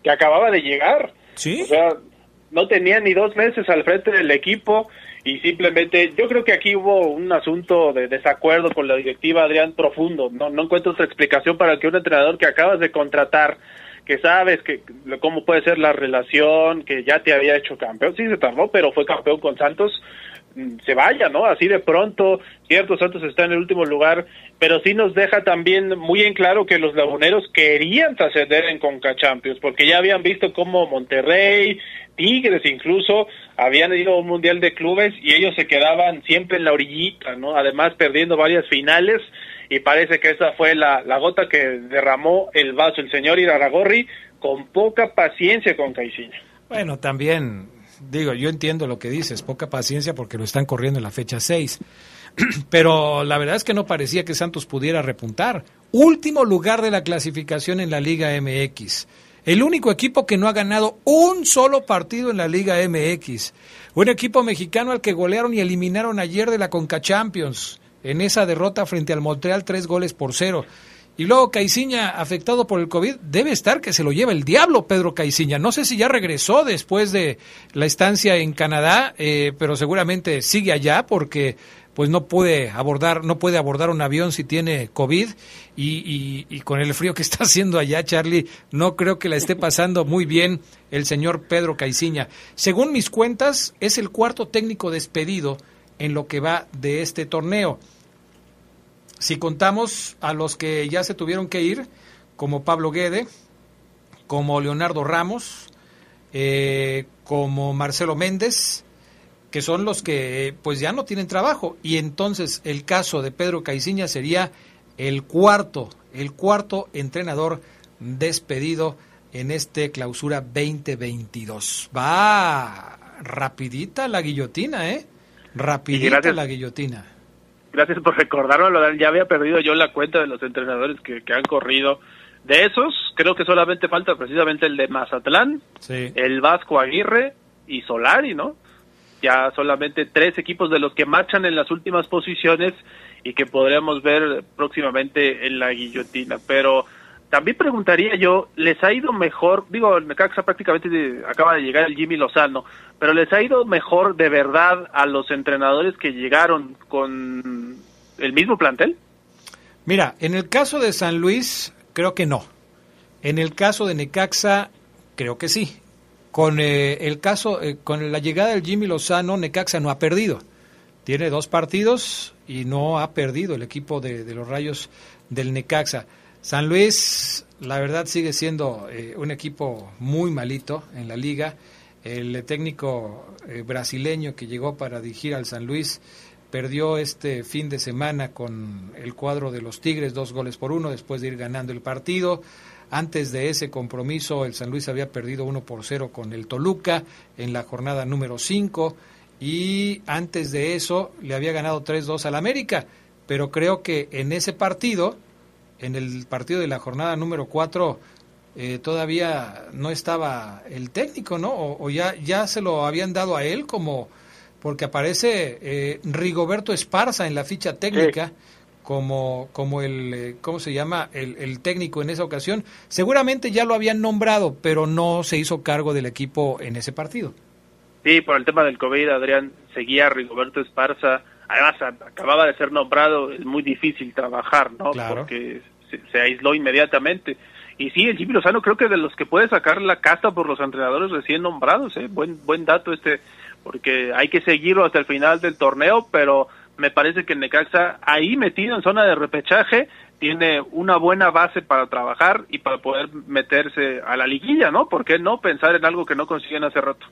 Que acababa de llegar. Sí. O sea, no tenía ni dos meses al frente del equipo y simplemente yo creo que aquí hubo un asunto de desacuerdo con la directiva Adrián profundo no no encuentro otra explicación para que un entrenador que acabas de contratar que sabes que cómo puede ser la relación que ya te había hecho campeón sí se tardó pero fue campeón con Santos mm, se vaya, ¿no? Así de pronto, cierto, Santos está en el último lugar, pero sí nos deja también muy en claro que los laguneros querían trascender en Conca Champions, porque ya habían visto cómo Monterrey, Tigres incluso habían ido a un mundial de clubes y ellos se quedaban siempre en la orillita, ¿no? Además perdiendo varias finales y parece que esa fue la, gota que derramó el vaso el señor Iraragorri con poca paciencia con Caixinha. Bueno, también digo, yo entiendo lo que dices, poca paciencia porque lo están corriendo en la fecha 6. (clears throat) Pero la verdad es que no parecía que Santos pudiera repuntar. Último lugar de la clasificación en la Liga MX el único equipo que no ha ganado un solo partido en la Liga MX. Un equipo mexicano al que golearon y eliminaron ayer de la Conca Champions en esa derrota frente al Montreal tres goles por cero. Y luego Caiciña, afectado por el COVID, debe estar que se lo lleva el diablo, Pedro Caiciña. No sé si ya regresó después de la estancia en Canadá, eh, pero seguramente sigue allá porque pues no puede abordar, no puede abordar un avión si tiene COVID y, y, con el frío que (laughs) está haciendo allá, Charlie, no creo que la esté pasando muy bien el señor Pedro Caiciña. Según mis cuentas, es el cuarto técnico despedido en lo que va de este torneo. Si contamos a los que ya se tuvieron que ir, como Pablo Guede, como Leonardo Ramos, eh, como Marcelo Méndez, que son los que pues ya no tienen trabajo. Y entonces el caso de Pedro Caiciña sería el cuarto, el cuarto entrenador despedido en este clausura 2022. Va rapidita la guillotina, ¿eh? Rapidita la guillotina. Gracias por recordármelo, ya había perdido yo la cuenta de los entrenadores que, que han corrido. De esos, creo que solamente falta precisamente el de Mazatlán, el Vasco Aguirre y Solari, ¿no? ya solamente tres equipos de los que marchan en las últimas posiciones y que podríamos ver próximamente en la guillotina. Pero también preguntaría yo, ¿les ha ido mejor? Digo, el Necaxa prácticamente acaba de llegar el Jimmy Lozano, pero ¿les ha ido mejor de verdad a los entrenadores que llegaron con el mismo plantel? Mira, en el caso de San Luis, creo que no. En el caso de Necaxa, creo que sí. Con eh, el caso, eh, con la llegada del Jimmy Lozano, Necaxa no ha perdido. Tiene dos partidos y no ha perdido el equipo de, los Rayos del Necaxa. San Luis, la verdad, sigue siendo eh, un equipo muy malito en la liga. El técnico brasileño que llegó para dirigir al San Luis perdió este fin de semana con el cuadro de los Tigres, dos goles por uno, después de ir ganando el partido. Antes de ese compromiso, el San Luis había perdido 1 por 0 con el Toluca en la jornada número 5 y antes de eso le había ganado 3-2 al América. Pero creo que en ese partido, en el partido de la jornada número 4, eh, todavía no estaba el técnico, ¿no? O, ya, ya se lo habían dado a él como, porque aparece eh, Rigoberto Esparza en la ficha técnica. Como, como el, eh, ¿cómo se llama? El, el, técnico en esa ocasión. Seguramente ya lo habían nombrado, pero no se hizo cargo del equipo en ese partido. Sí, por el tema del COVID, Adrián, seguía Rigoberto Esparza. Además, acababa de ser nombrado, es muy difícil trabajar, ¿no? Porque se, se aisló inmediatamente. Y sí, el Jimmy Lozano creo que de los que puede sacar la casta por los entrenadores recién nombrados, ¿eh? buen, buen dato este, porque hay que seguirlo hasta el final del torneo, pero me parece que el Necaxa ahí metido en zona de repechaje tiene una buena base para trabajar y para poder meterse a la liguilla, ¿no? ¿Por qué no pensar en algo que no consiguen hace rato?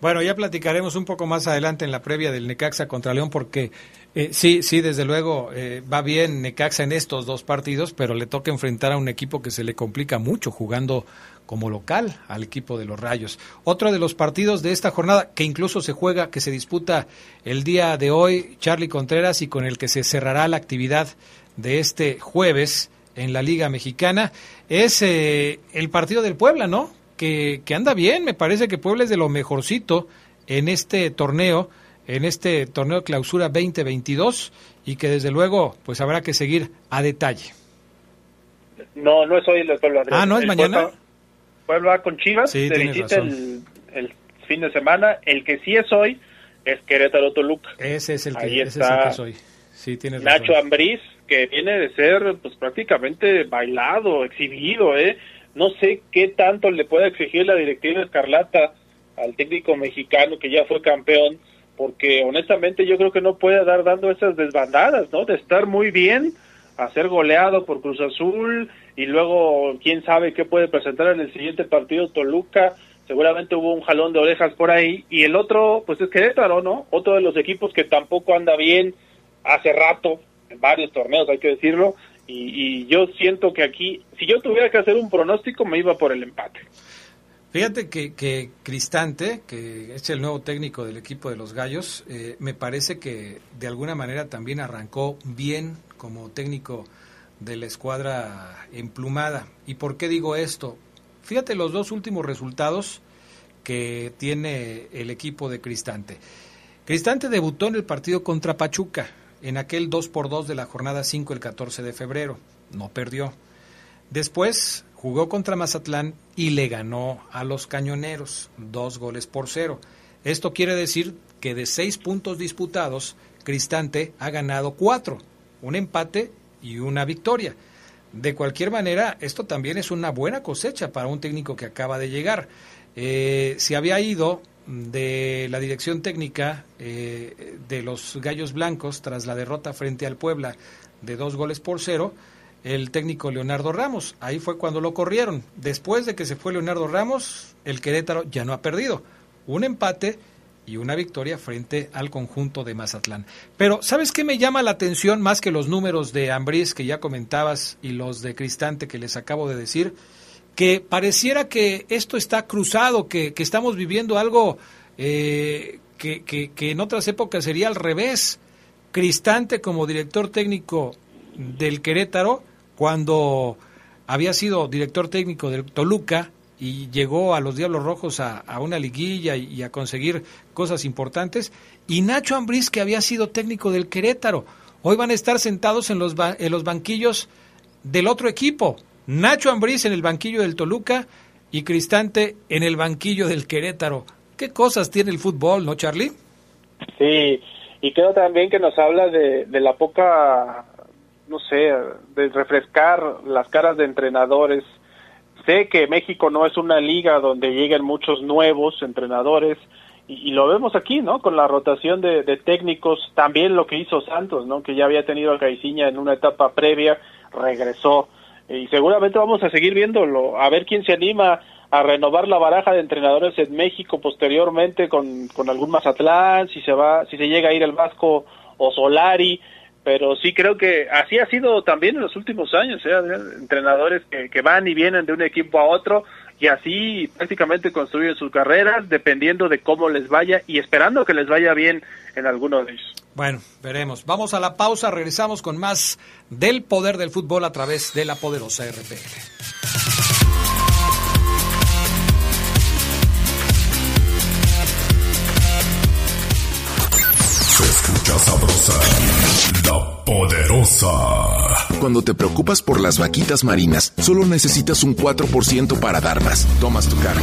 Bueno, ya platicaremos un poco más adelante en la previa del Necaxa contra León porque eh, sí, sí, desde luego eh, va bien Necaxa en estos dos partidos, pero le toca enfrentar a un equipo que se le complica mucho jugando como local al equipo de los Rayos. Otro de los partidos de esta jornada que incluso se juega, que se disputa el día de hoy, Charlie Contreras, y con el que se cerrará la actividad de este jueves en la Liga Mexicana, es eh, el partido del Puebla, ¿no? Que, anda bien, me parece que Puebla es de lo mejorcito en este torneo, en este torneo de clausura 2022 y que desde luego pues habrá que seguir a detalle. No, no es hoy el Puebla. Ah, ¿no es mañana? Puebla, con Chivas, se visita el, el, fin de semana. El que sí es hoy es Querétaro Toluca. Ese es el que, está es hoy. Sí, tienes Nacho Ambriz, que viene de ser pues prácticamente bailado, exhibido, ¿eh? No sé qué tanto le puede exigir la directiva Escarlata al técnico mexicano que ya fue campeón, porque honestamente yo creo que no puede dar dando esas desbandadas, ¿no? De estar muy bien, a ser goleado por Cruz Azul y luego quién sabe qué puede presentar en el siguiente partido Toluca. Seguramente hubo un jalón de orejas por ahí y el otro, pues es Querétaro, ¿no? Otro de los equipos que tampoco anda bien hace rato en varios torneos, hay que decirlo, y, yo siento que aquí, si yo tuviera que hacer un pronóstico, me iba por el empate. Fíjate que, que Cristante, que es el nuevo técnico del equipo de los Gallos, eh, me parece que de alguna manera también arrancó bien como técnico de la escuadra emplumada. ¿Y por qué digo esto? Fíjate los dos últimos resultados que tiene el equipo de Cristante. Cristante debutó en el partido contra Pachuca, en aquel 2 por 2 de la jornada 5 el 14 de febrero. No perdió. Después jugó contra Mazatlán y le ganó a los Cañoneros, dos goles por cero. Esto quiere decir que de seis puntos disputados, Cristante ha ganado cuatro, un empate y una victoria. De cualquier manera, esto también es una buena cosecha para un técnico que acaba de llegar. Eh, se había ido de la dirección técnica eh, de los Gallos Blancos tras la derrota frente al Puebla de dos goles por cero, el técnico Leonardo Ramos. Ahí fue cuando lo corrieron. Después de que se fue Leonardo Ramos, el Querétaro ya no ha perdido. Un empate y una victoria frente al conjunto de Mazatlán. Pero, ¿sabes qué me llama la atención más que los números de Ambriz que ya comentabas y los de Cristante que les acabo de decir? Que pareciera que esto está cruzado, que, estamos viviendo algo eh, que, que, en otras épocas sería al revés. Cristante como director técnico del Querétaro, cuando había sido director técnico del Toluca y llegó a los Diablos Rojos a, una liguilla y, a conseguir cosas importantes, y Nacho Ambriz, que había sido técnico del Querétaro. Hoy van a estar sentados en los, en los banquillos del otro equipo. Nacho Ambriz en el banquillo del Toluca y Cristante en el banquillo del Querétaro. ¿Qué cosas tiene el fútbol, no, Charlie? Sí, y creo también que nos habla de, de la poca, no sé, de refrescar las caras de entrenadores. Sé que México no es una liga donde lleguen muchos nuevos entrenadores, y, lo vemos aquí, ¿no? Con la rotación de, de, técnicos, también lo que hizo Santos, ¿no? Que ya había tenido a Caiciña en una etapa previa, regresó y seguramente vamos a seguir viéndolo, a ver quién se anima a renovar la baraja de entrenadores en México posteriormente con, con algún Mazatlán, si se va, si se llega a ir el Vasco o Solari, pero sí creo que así ha sido también en los últimos años, ¿eh? entrenadores que, que van y vienen de un equipo a otro y así prácticamente construyen sus carreras dependiendo de cómo les vaya y esperando que les vaya bien en alguno de ellos. Bueno, veremos. Vamos a la pausa, regresamos con más del poder del fútbol a través de la poderosa RPL. Se escucha sabrosa, la poderosa. Cuando te preocupas por las vaquitas marinas, solo necesitas un 4% para dar más. Tomas tu carro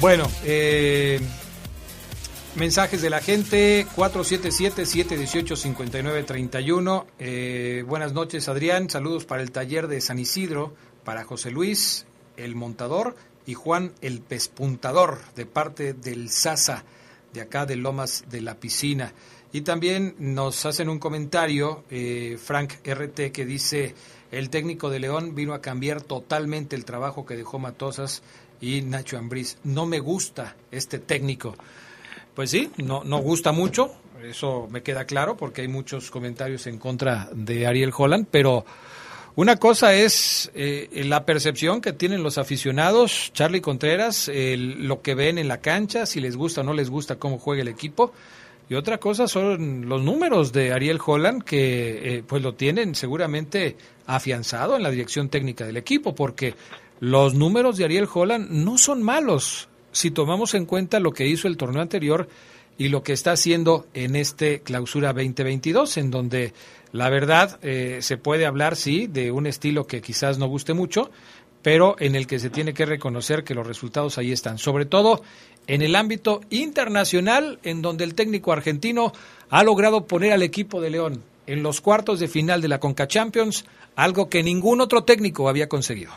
Bueno, eh, mensajes de la gente, 477-718-5931. Eh, buenas noches, Adrián. Saludos para el taller de San Isidro, para José Luis, el montador, y Juan, el pespuntador, de parte del Sasa, de acá de Lomas de la Piscina. Y también nos hacen un comentario, eh, Frank RT, que dice, el técnico de León vino a cambiar totalmente el trabajo que dejó Matosas y Nacho Ambriz. No me gusta este técnico. Pues sí, no, no gusta mucho, eso me queda claro porque hay muchos comentarios en contra de Ariel Holland, pero una cosa es eh, la percepción que tienen los aficionados, Charlie Contreras, lo que ven en la cancha, si les gusta o no les gusta cómo juega el equipo. Y otra cosa son los números de Ariel Holland, que eh, pues lo tienen seguramente afianzado en la dirección técnica del equipo, porque los números de Ariel Holland no son malos si tomamos en cuenta lo que hizo el torneo anterior y lo que está haciendo en este clausura 2022, en donde la verdad eh, se puede hablar, sí, de un estilo que quizás no guste mucho, pero en el que se tiene que reconocer que los resultados ahí están, sobre todo en el ámbito internacional, en donde el técnico argentino ha logrado poner al equipo de León en los cuartos de final de la Conca Champions, algo que ningún otro técnico había conseguido.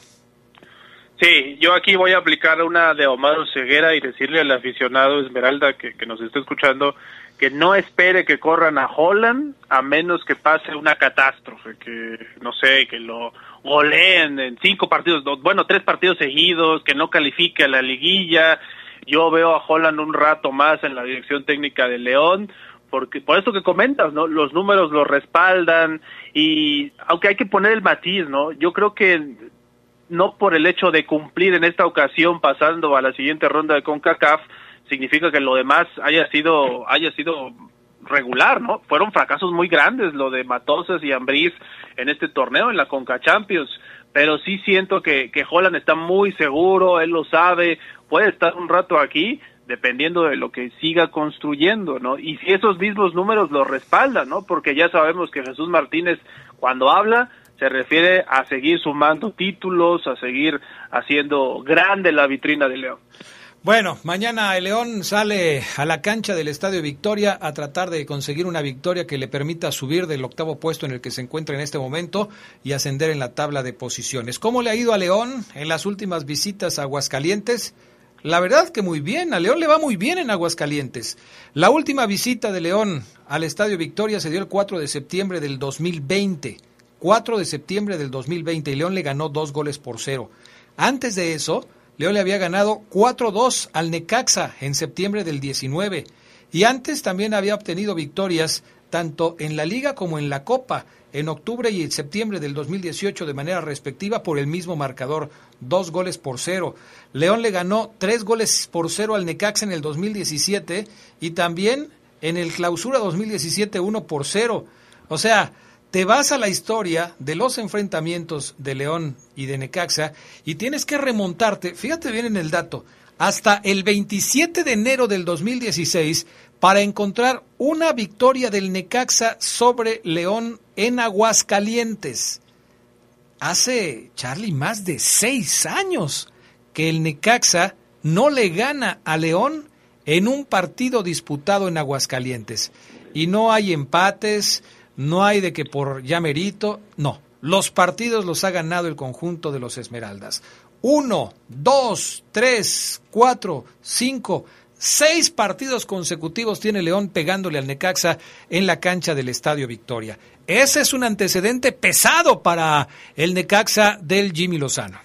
Sí, yo aquí voy a aplicar una de Omar Ceguera y decirle al aficionado Esmeralda que, nos está escuchando que no espere que corran a Holland a menos que pase una catástrofe, que no sé, que lo goleen en cinco partidos, bueno, tres partidos seguidos, que no califique a la liguilla. Yo veo a Holland un rato más en la dirección técnica de León, porque por eso que comentas, ¿no? Los números lo respaldan y aunque hay que poner el matiz, ¿no? Yo creo que no por el hecho de cumplir en esta ocasión pasando a la siguiente ronda de CONCACAF significa que lo demás haya sido haya sido regular, ¿no? Fueron fracasos muy grandes lo de Matosas y Ambriz en este torneo en la Conca Champions, pero sí siento que que Holland está muy seguro, él lo sabe, puede estar un rato aquí dependiendo de lo que siga construyendo, ¿no? Y si esos mismos números lo respaldan, ¿no? Porque ya sabemos que Jesús Martínez cuando habla se refiere a seguir sumando títulos, a seguir haciendo grande la vitrina de León. Bueno, mañana el León sale a la cancha del Estadio Victoria a tratar de conseguir una victoria que le permita subir del octavo puesto en el que se encuentra en este momento y ascender en la tabla de posiciones. ¿Cómo le ha ido a León en las últimas visitas a Aguascalientes? La verdad que muy bien, a León le va muy bien en Aguascalientes. La última visita de León al Estadio Victoria se dio el 4 de septiembre del 2020. 4 de septiembre del 2020 y León le ganó dos goles por cero. Antes de eso, León le había ganado 4-2 al Necaxa en septiembre del 19 y antes también había obtenido victorias tanto en la liga como en la copa en octubre y en septiembre del 2018 de manera respectiva por el mismo marcador, dos goles por cero. León le ganó tres goles por cero al Necaxa en el 2017 y también en el clausura 2017 uno por cero. O sea, te vas a la historia de los enfrentamientos de León y de Necaxa y tienes que remontarte, fíjate bien en el dato, hasta el 27 de enero del 2016 para encontrar una victoria del Necaxa sobre León en Aguascalientes. Hace, Charlie, más de seis años que el Necaxa no le gana a León en un partido disputado en Aguascalientes. Y no hay empates, no hay de que por ya merito, no. Los partidos los ha ganado el conjunto de los Esmeraldas. Uno, dos, tres, cuatro, cinco, seis partidos consecutivos tiene León pegándole al Necaxa en la cancha del Estadio Victoria. Ese es un antecedente pesado para el Necaxa del Jimmy Lozano.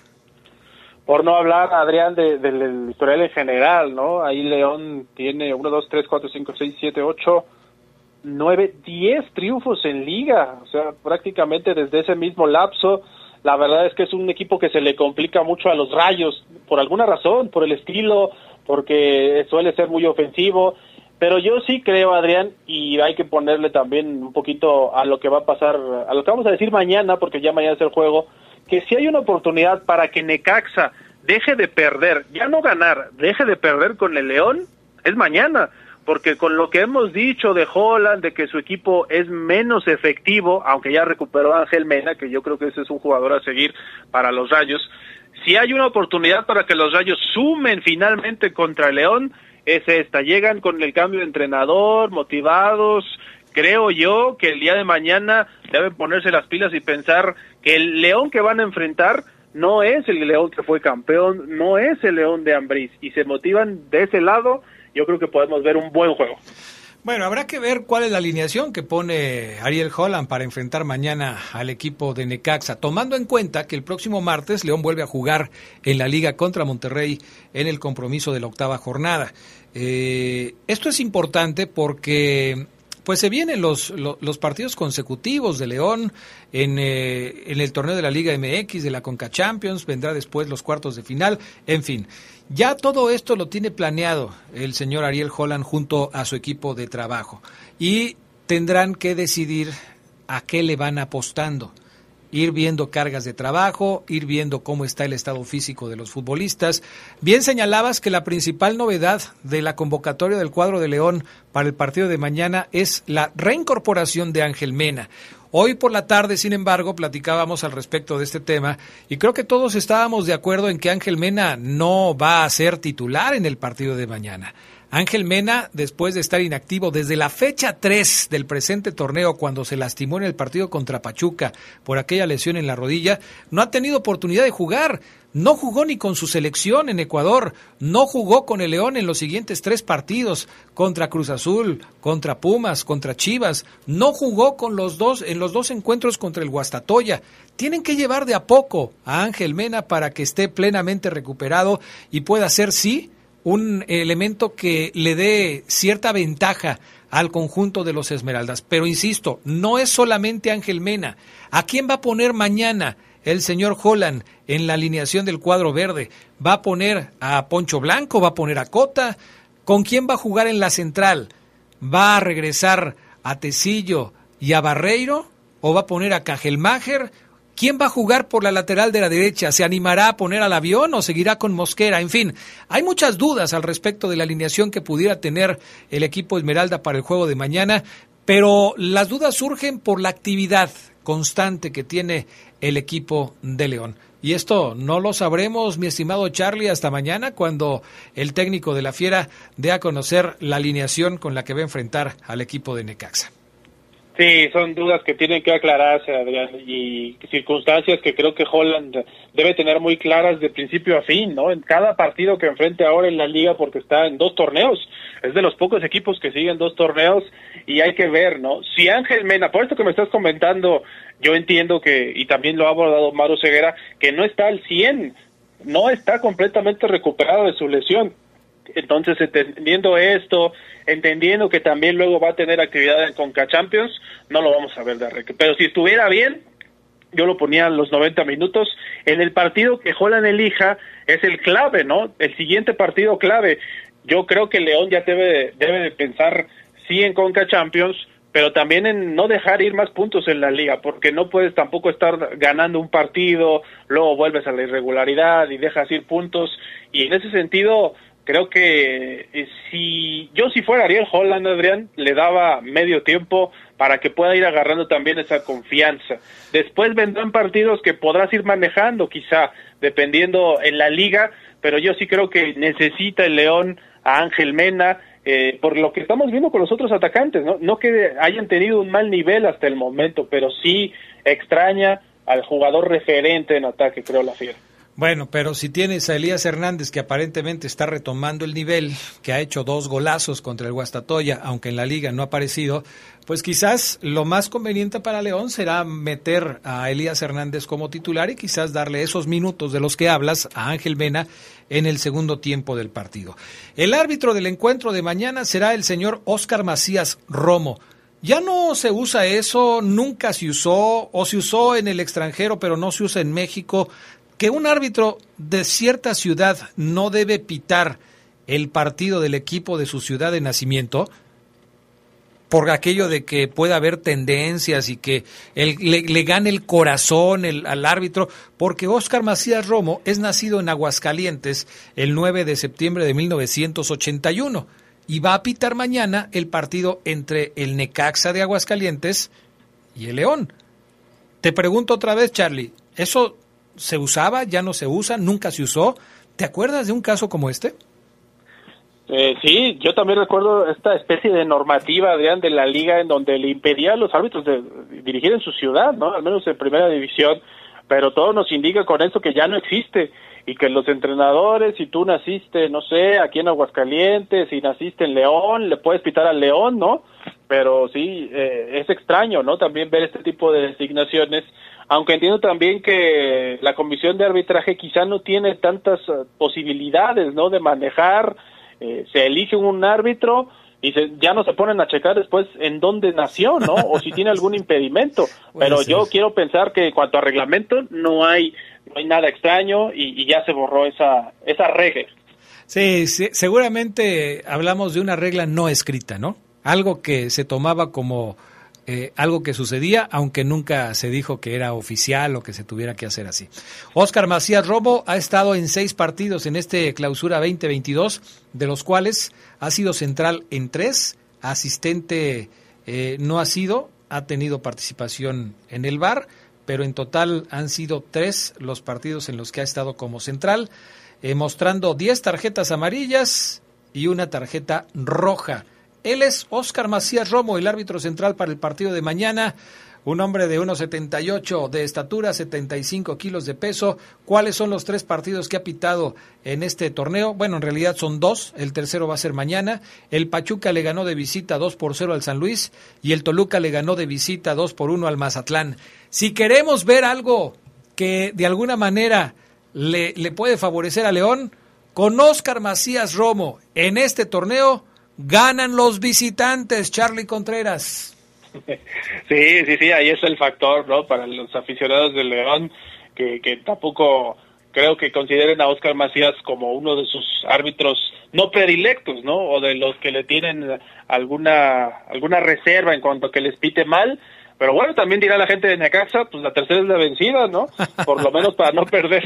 por no hablar, Adrián, del de, historial en general, ¿no? Ahí León tiene 1, 2, 3, 4, 5, 6, 7, 8, 9, 10 triunfos en liga, o sea, prácticamente desde ese mismo lapso. La verdad es que es un equipo que se le complica mucho a los rayos, por alguna razón, por el estilo, porque suele ser muy ofensivo. Pero yo sí creo, Adrián, y hay que ponerle también un poquito a lo que va a pasar, a lo que vamos a decir mañana, porque ya mañana es el juego, que si hay una oportunidad para que Necaxa deje de perder, ya no ganar, deje de perder con el León, es mañana, porque con lo que hemos dicho de Holland, de que su equipo es menos efectivo, aunque ya recuperó a Ángel Mena, que yo creo que ese es un jugador a seguir para los Rayos, si hay una oportunidad para que los Rayos sumen finalmente contra León, es esta, llegan con el cambio de entrenador, motivados, creo yo que el día de mañana deben ponerse las pilas y pensar que el León que van a enfrentar no es el León que fue campeón, no es el León de Ambriz y se motivan de ese lado, yo creo que podemos ver un buen juego. Bueno, habrá que ver cuál es la alineación que pone Ariel Holland para enfrentar mañana al equipo de Necaxa, tomando en cuenta que el próximo martes León vuelve a jugar en la liga contra Monterrey en el compromiso de la octava jornada. Eh, esto es importante porque pues se vienen los, los, partidos consecutivos de León en, eh, en, el torneo de la Liga MX, de la Conca Champions, vendrá después los cuartos de final, en fin. Ya todo esto lo tiene planeado el señor Ariel Holland junto a su equipo de trabajo y tendrán que decidir a qué le van apostando ir viendo cargas de trabajo, ir viendo cómo está el estado físico de los futbolistas. Bien señalabas que la principal novedad de la convocatoria del cuadro de León para el partido de mañana es la reincorporación de Ángel Mena. Hoy por la tarde, sin embargo, platicábamos al respecto de este tema y creo que todos estábamos de acuerdo en que Ángel Mena no va a ser titular en el partido de mañana. Ángel Mena, después de estar inactivo desde la fecha 3 del presente torneo, cuando se lastimó en el partido contra Pachuca por aquella lesión en la rodilla, no ha tenido oportunidad de jugar. No jugó ni con su selección en Ecuador, no jugó con el León en los siguientes tres partidos, contra Cruz Azul, contra Pumas, contra Chivas, no jugó con los dos en los dos encuentros contra el Guastatoya. Tienen que llevar de a poco a Ángel Mena para que esté plenamente recuperado y pueda ser sí un elemento que le dé cierta ventaja al conjunto de los Esmeraldas. Pero insisto, no es solamente Ángel Mena. ¿A quién va a poner mañana el señor Holland en la alineación del cuadro verde? ¿Va a poner a Poncho Blanco? ¿Va a poner a Cota? ¿Con quién va a jugar en la central? ¿Va a regresar a Tecillo y a Barreiro? ¿O va a poner a Cajelmacher? ¿Quién va a jugar por la lateral de la derecha? ¿Se animará a poner al avión o seguirá con Mosquera? En fin, hay muchas dudas al respecto de la alineación que pudiera tener el equipo Esmeralda para el juego de mañana, pero las dudas surgen por la actividad constante que tiene el equipo de León. Y esto no lo sabremos, mi estimado Charlie, hasta mañana cuando el técnico de la Fiera dé a conocer la alineación con la que va a enfrentar al equipo de Necaxa. Sí, son dudas que tienen que aclararse, Adrián, y circunstancias que creo que Holland debe tener muy claras de principio a fin, ¿no? En cada partido que enfrente ahora en la liga, porque está en dos torneos, es de los pocos equipos que siguen dos torneos, y hay que ver, ¿no? Si Ángel Mena, por esto que me estás comentando, yo entiendo que, y también lo ha abordado Mauro Ceguera, que no está al 100, no está completamente recuperado de su lesión. Entonces, entendiendo esto, entendiendo que también luego va a tener actividad en Conca Champions, no lo vamos a ver de arranque. Pero si estuviera bien, yo lo ponía a los 90 minutos. En el partido que Holland elija es el clave, ¿no? El siguiente partido clave. Yo creo que León ya debe, debe de pensar sí en Conca Champions, pero también en no dejar ir más puntos en la liga, porque no puedes tampoco estar ganando un partido, luego vuelves a la irregularidad y dejas ir puntos. Y en ese sentido, creo que eh, si yo si fuera Ariel Holland, Adrián, le daba medio tiempo para que pueda ir agarrando también esa confianza. Después vendrán partidos que podrás ir manejando, quizá, dependiendo en la liga, pero yo sí creo que necesita el León a Ángel Mena, eh, por lo que estamos viendo con los otros atacantes, ¿no? No que hayan tenido un mal nivel hasta el momento, pero sí extraña al jugador referente en ataque, creo la fiera. Bueno, pero si tienes a Elías Hernández que aparentemente está retomando el nivel, que ha hecho dos golazos contra el Guastatoya, aunque en la liga no ha aparecido, pues quizás lo más conveniente para León será meter a Elías Hernández como titular y quizás darle esos minutos de los que hablas a Ángel Mena en el segundo tiempo del partido. El árbitro del encuentro de mañana será el señor Óscar Macías Romo. Ya no se usa eso, nunca se usó, o se usó en el extranjero, pero no se usa en México que un árbitro de cierta ciudad no debe pitar el partido del equipo de su ciudad de nacimiento, por aquello de que pueda haber tendencias y que le, gane el corazón al árbitro, porque Óscar Macías Romo es nacido en Aguascalientes el 9 de septiembre de 1981 y va a pitar mañana el partido entre el Necaxa de Aguascalientes y el León. Te pregunto otra vez, Charlie, ¿eso se usaba, ya no se usa, nunca se usó. ¿Te acuerdas de un caso como este? Eh, sí, yo también recuerdo esta especie de normativa, Adrián, de la liga en donde le impedía a los árbitros de dirigir en su ciudad, ¿no? Al menos en primera división, pero todo nos indica con eso que ya no existe y que los entrenadores, si tú naciste, no sé, aquí en Aguascalientes, si naciste en León, le puedes pitar al León, ¿no? Pero sí, eh, es extraño, ¿no? También ver este tipo de designaciones aunque entiendo también que la comisión de arbitraje quizá no tiene tantas eh, posibilidades, ¿no? De manejar, eh, se elige un árbitro y se, ya no se ponen a checar después en dónde nació, ¿no? O si tiene algún (laughs) impedimento. Pero yo quiero pensar que en cuanto a reglamento no hay, no hay nada extraño y, ya se borró esa, esa regla. Sí, sí, seguramente hablamos de una regla no escrita, ¿no? Algo que se tomaba como eh, algo que sucedía, aunque nunca se dijo que era oficial o que se tuviera que hacer así. Oscar Macías Robo ha estado en seis partidos en este clausura 2022, de los cuales ha sido central en tres, asistente eh, no ha sido, ha tenido participación en el VAR, pero en total han sido tres los partidos en los que ha estado como central, eh, mostrando diez tarjetas amarillas y una tarjeta roja. Él es Óscar Macías Romo, el árbitro central para el partido de mañana. Un hombre de 1,78 de estatura, 75 kilos de peso. ¿Cuáles son los tres partidos que ha pitado en este torneo? Bueno, en realidad son dos. El tercero va a ser mañana. El Pachuca le ganó de visita 2 por 0 al San Luis y el Toluca le ganó de visita 2 por 1 al Mazatlán. Si queremos ver algo que de alguna manera le, le puede favorecer a León, con Óscar Macías Romo en este torneo, Ganan los visitantes, Charlie Contreras. (laughs) Sí, sí, sí, ahí es el factor, ¿no? Para los aficionados del León, que, que tampoco creo que consideren a Oscar Macías como uno de sus árbitros no predilectos, ¿no? O de los que le tienen alguna alguna reserva en cuanto a que les pite mal. Pero bueno, también dirá la gente de Necaxa, pues la tercera es la vencida, ¿no? Por lo menos para no perder.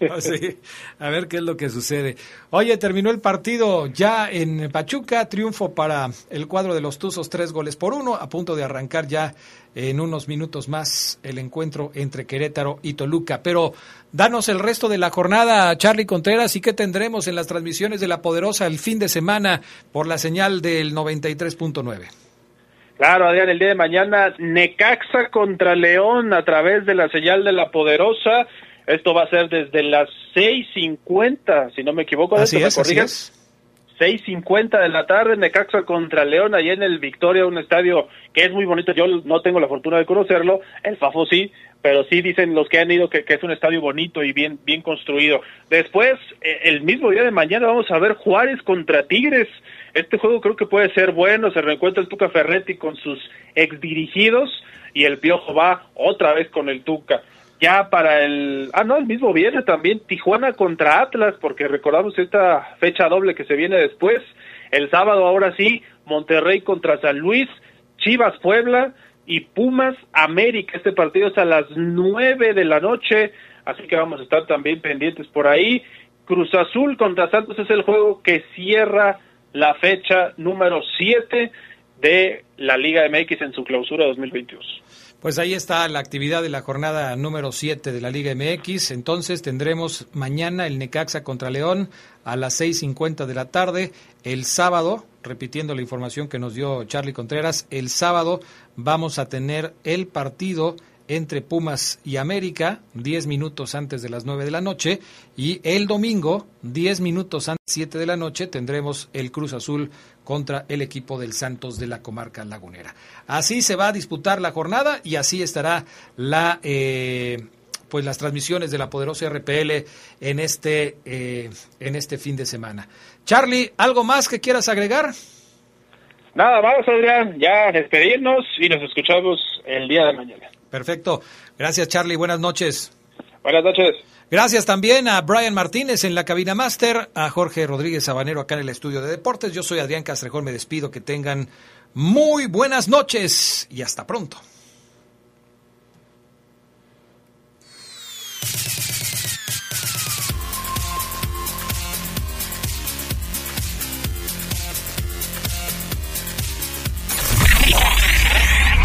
(laughs) sí, a ver qué es lo que sucede. Oye, terminó el partido ya en Pachuca, triunfo para el cuadro de los Tuzos, tres goles por uno, a punto de arrancar ya en unos minutos más el encuentro entre Querétaro y Toluca. Pero danos el resto de la jornada, Charlie Contreras, y qué tendremos en las transmisiones de La Poderosa el fin de semana por la señal del 93.9. Claro, Adrián, el día de mañana Necaxa contra León a través de la señal de La Poderosa esto va a ser desde las 6.50, si no me equivoco. Así es, así es. 6.50 de la tarde, Necaxa contra León, allá en el Victoria, un estadio que es muy bonito. Yo no tengo la fortuna de conocerlo, el Fafo sí, pero sí dicen los que han ido que, es un estadio bonito y bien, bien construido. Después, e, el mismo día de mañana, vamos a ver Juárez contra Tigres. Este juego creo que puede ser bueno, se reencuentra el Tuca Ferretti con sus ex dirigidos y el Piojo va otra vez con el Tuca. Ya para el, ah no, el mismo viernes también Tijuana contra Atlas, porque recordamos esta fecha doble que se viene después, el sábado ahora sí, Monterrey contra San Luis, Chivas Puebla y Pumas América, este partido es a las nueve de la noche, así que vamos a estar también pendientes por ahí, Cruz Azul contra Santos es el juego que cierra la fecha número siete de la Liga MX en su clausura 2022. Pues ahí está la actividad de la jornada número 7 de la Liga MX. Entonces tendremos mañana el Necaxa contra León a las 6.50 de la tarde. El sábado, repitiendo la información que nos dio Charlie Contreras, el sábado vamos a tener el partido entre Pumas y América, 10 minutos antes de las 9 de la noche. Y el domingo, 10 minutos antes de las 7 de la noche, tendremos el Cruz Azul contra el equipo del Santos de la comarca lagunera. Así se va a disputar la jornada y así estará la... Eh, pues las transmisiones de la poderosa RPL en este eh, en este fin de semana. Charlie, ¿algo más que quieras agregar? Nada más, Adrián, ya despedirnos y nos escuchamos el día de mañana. Perfecto. Gracias, Charlie. Buenas noches. Buenas noches. Gracias también a Brian Martínez en la cabina máster, a Jorge Rodríguez Sabanero acá en el estudio de deportes. Yo soy Adrián Castrejón, me despido. Que tengan muy buenas noches y hasta pronto.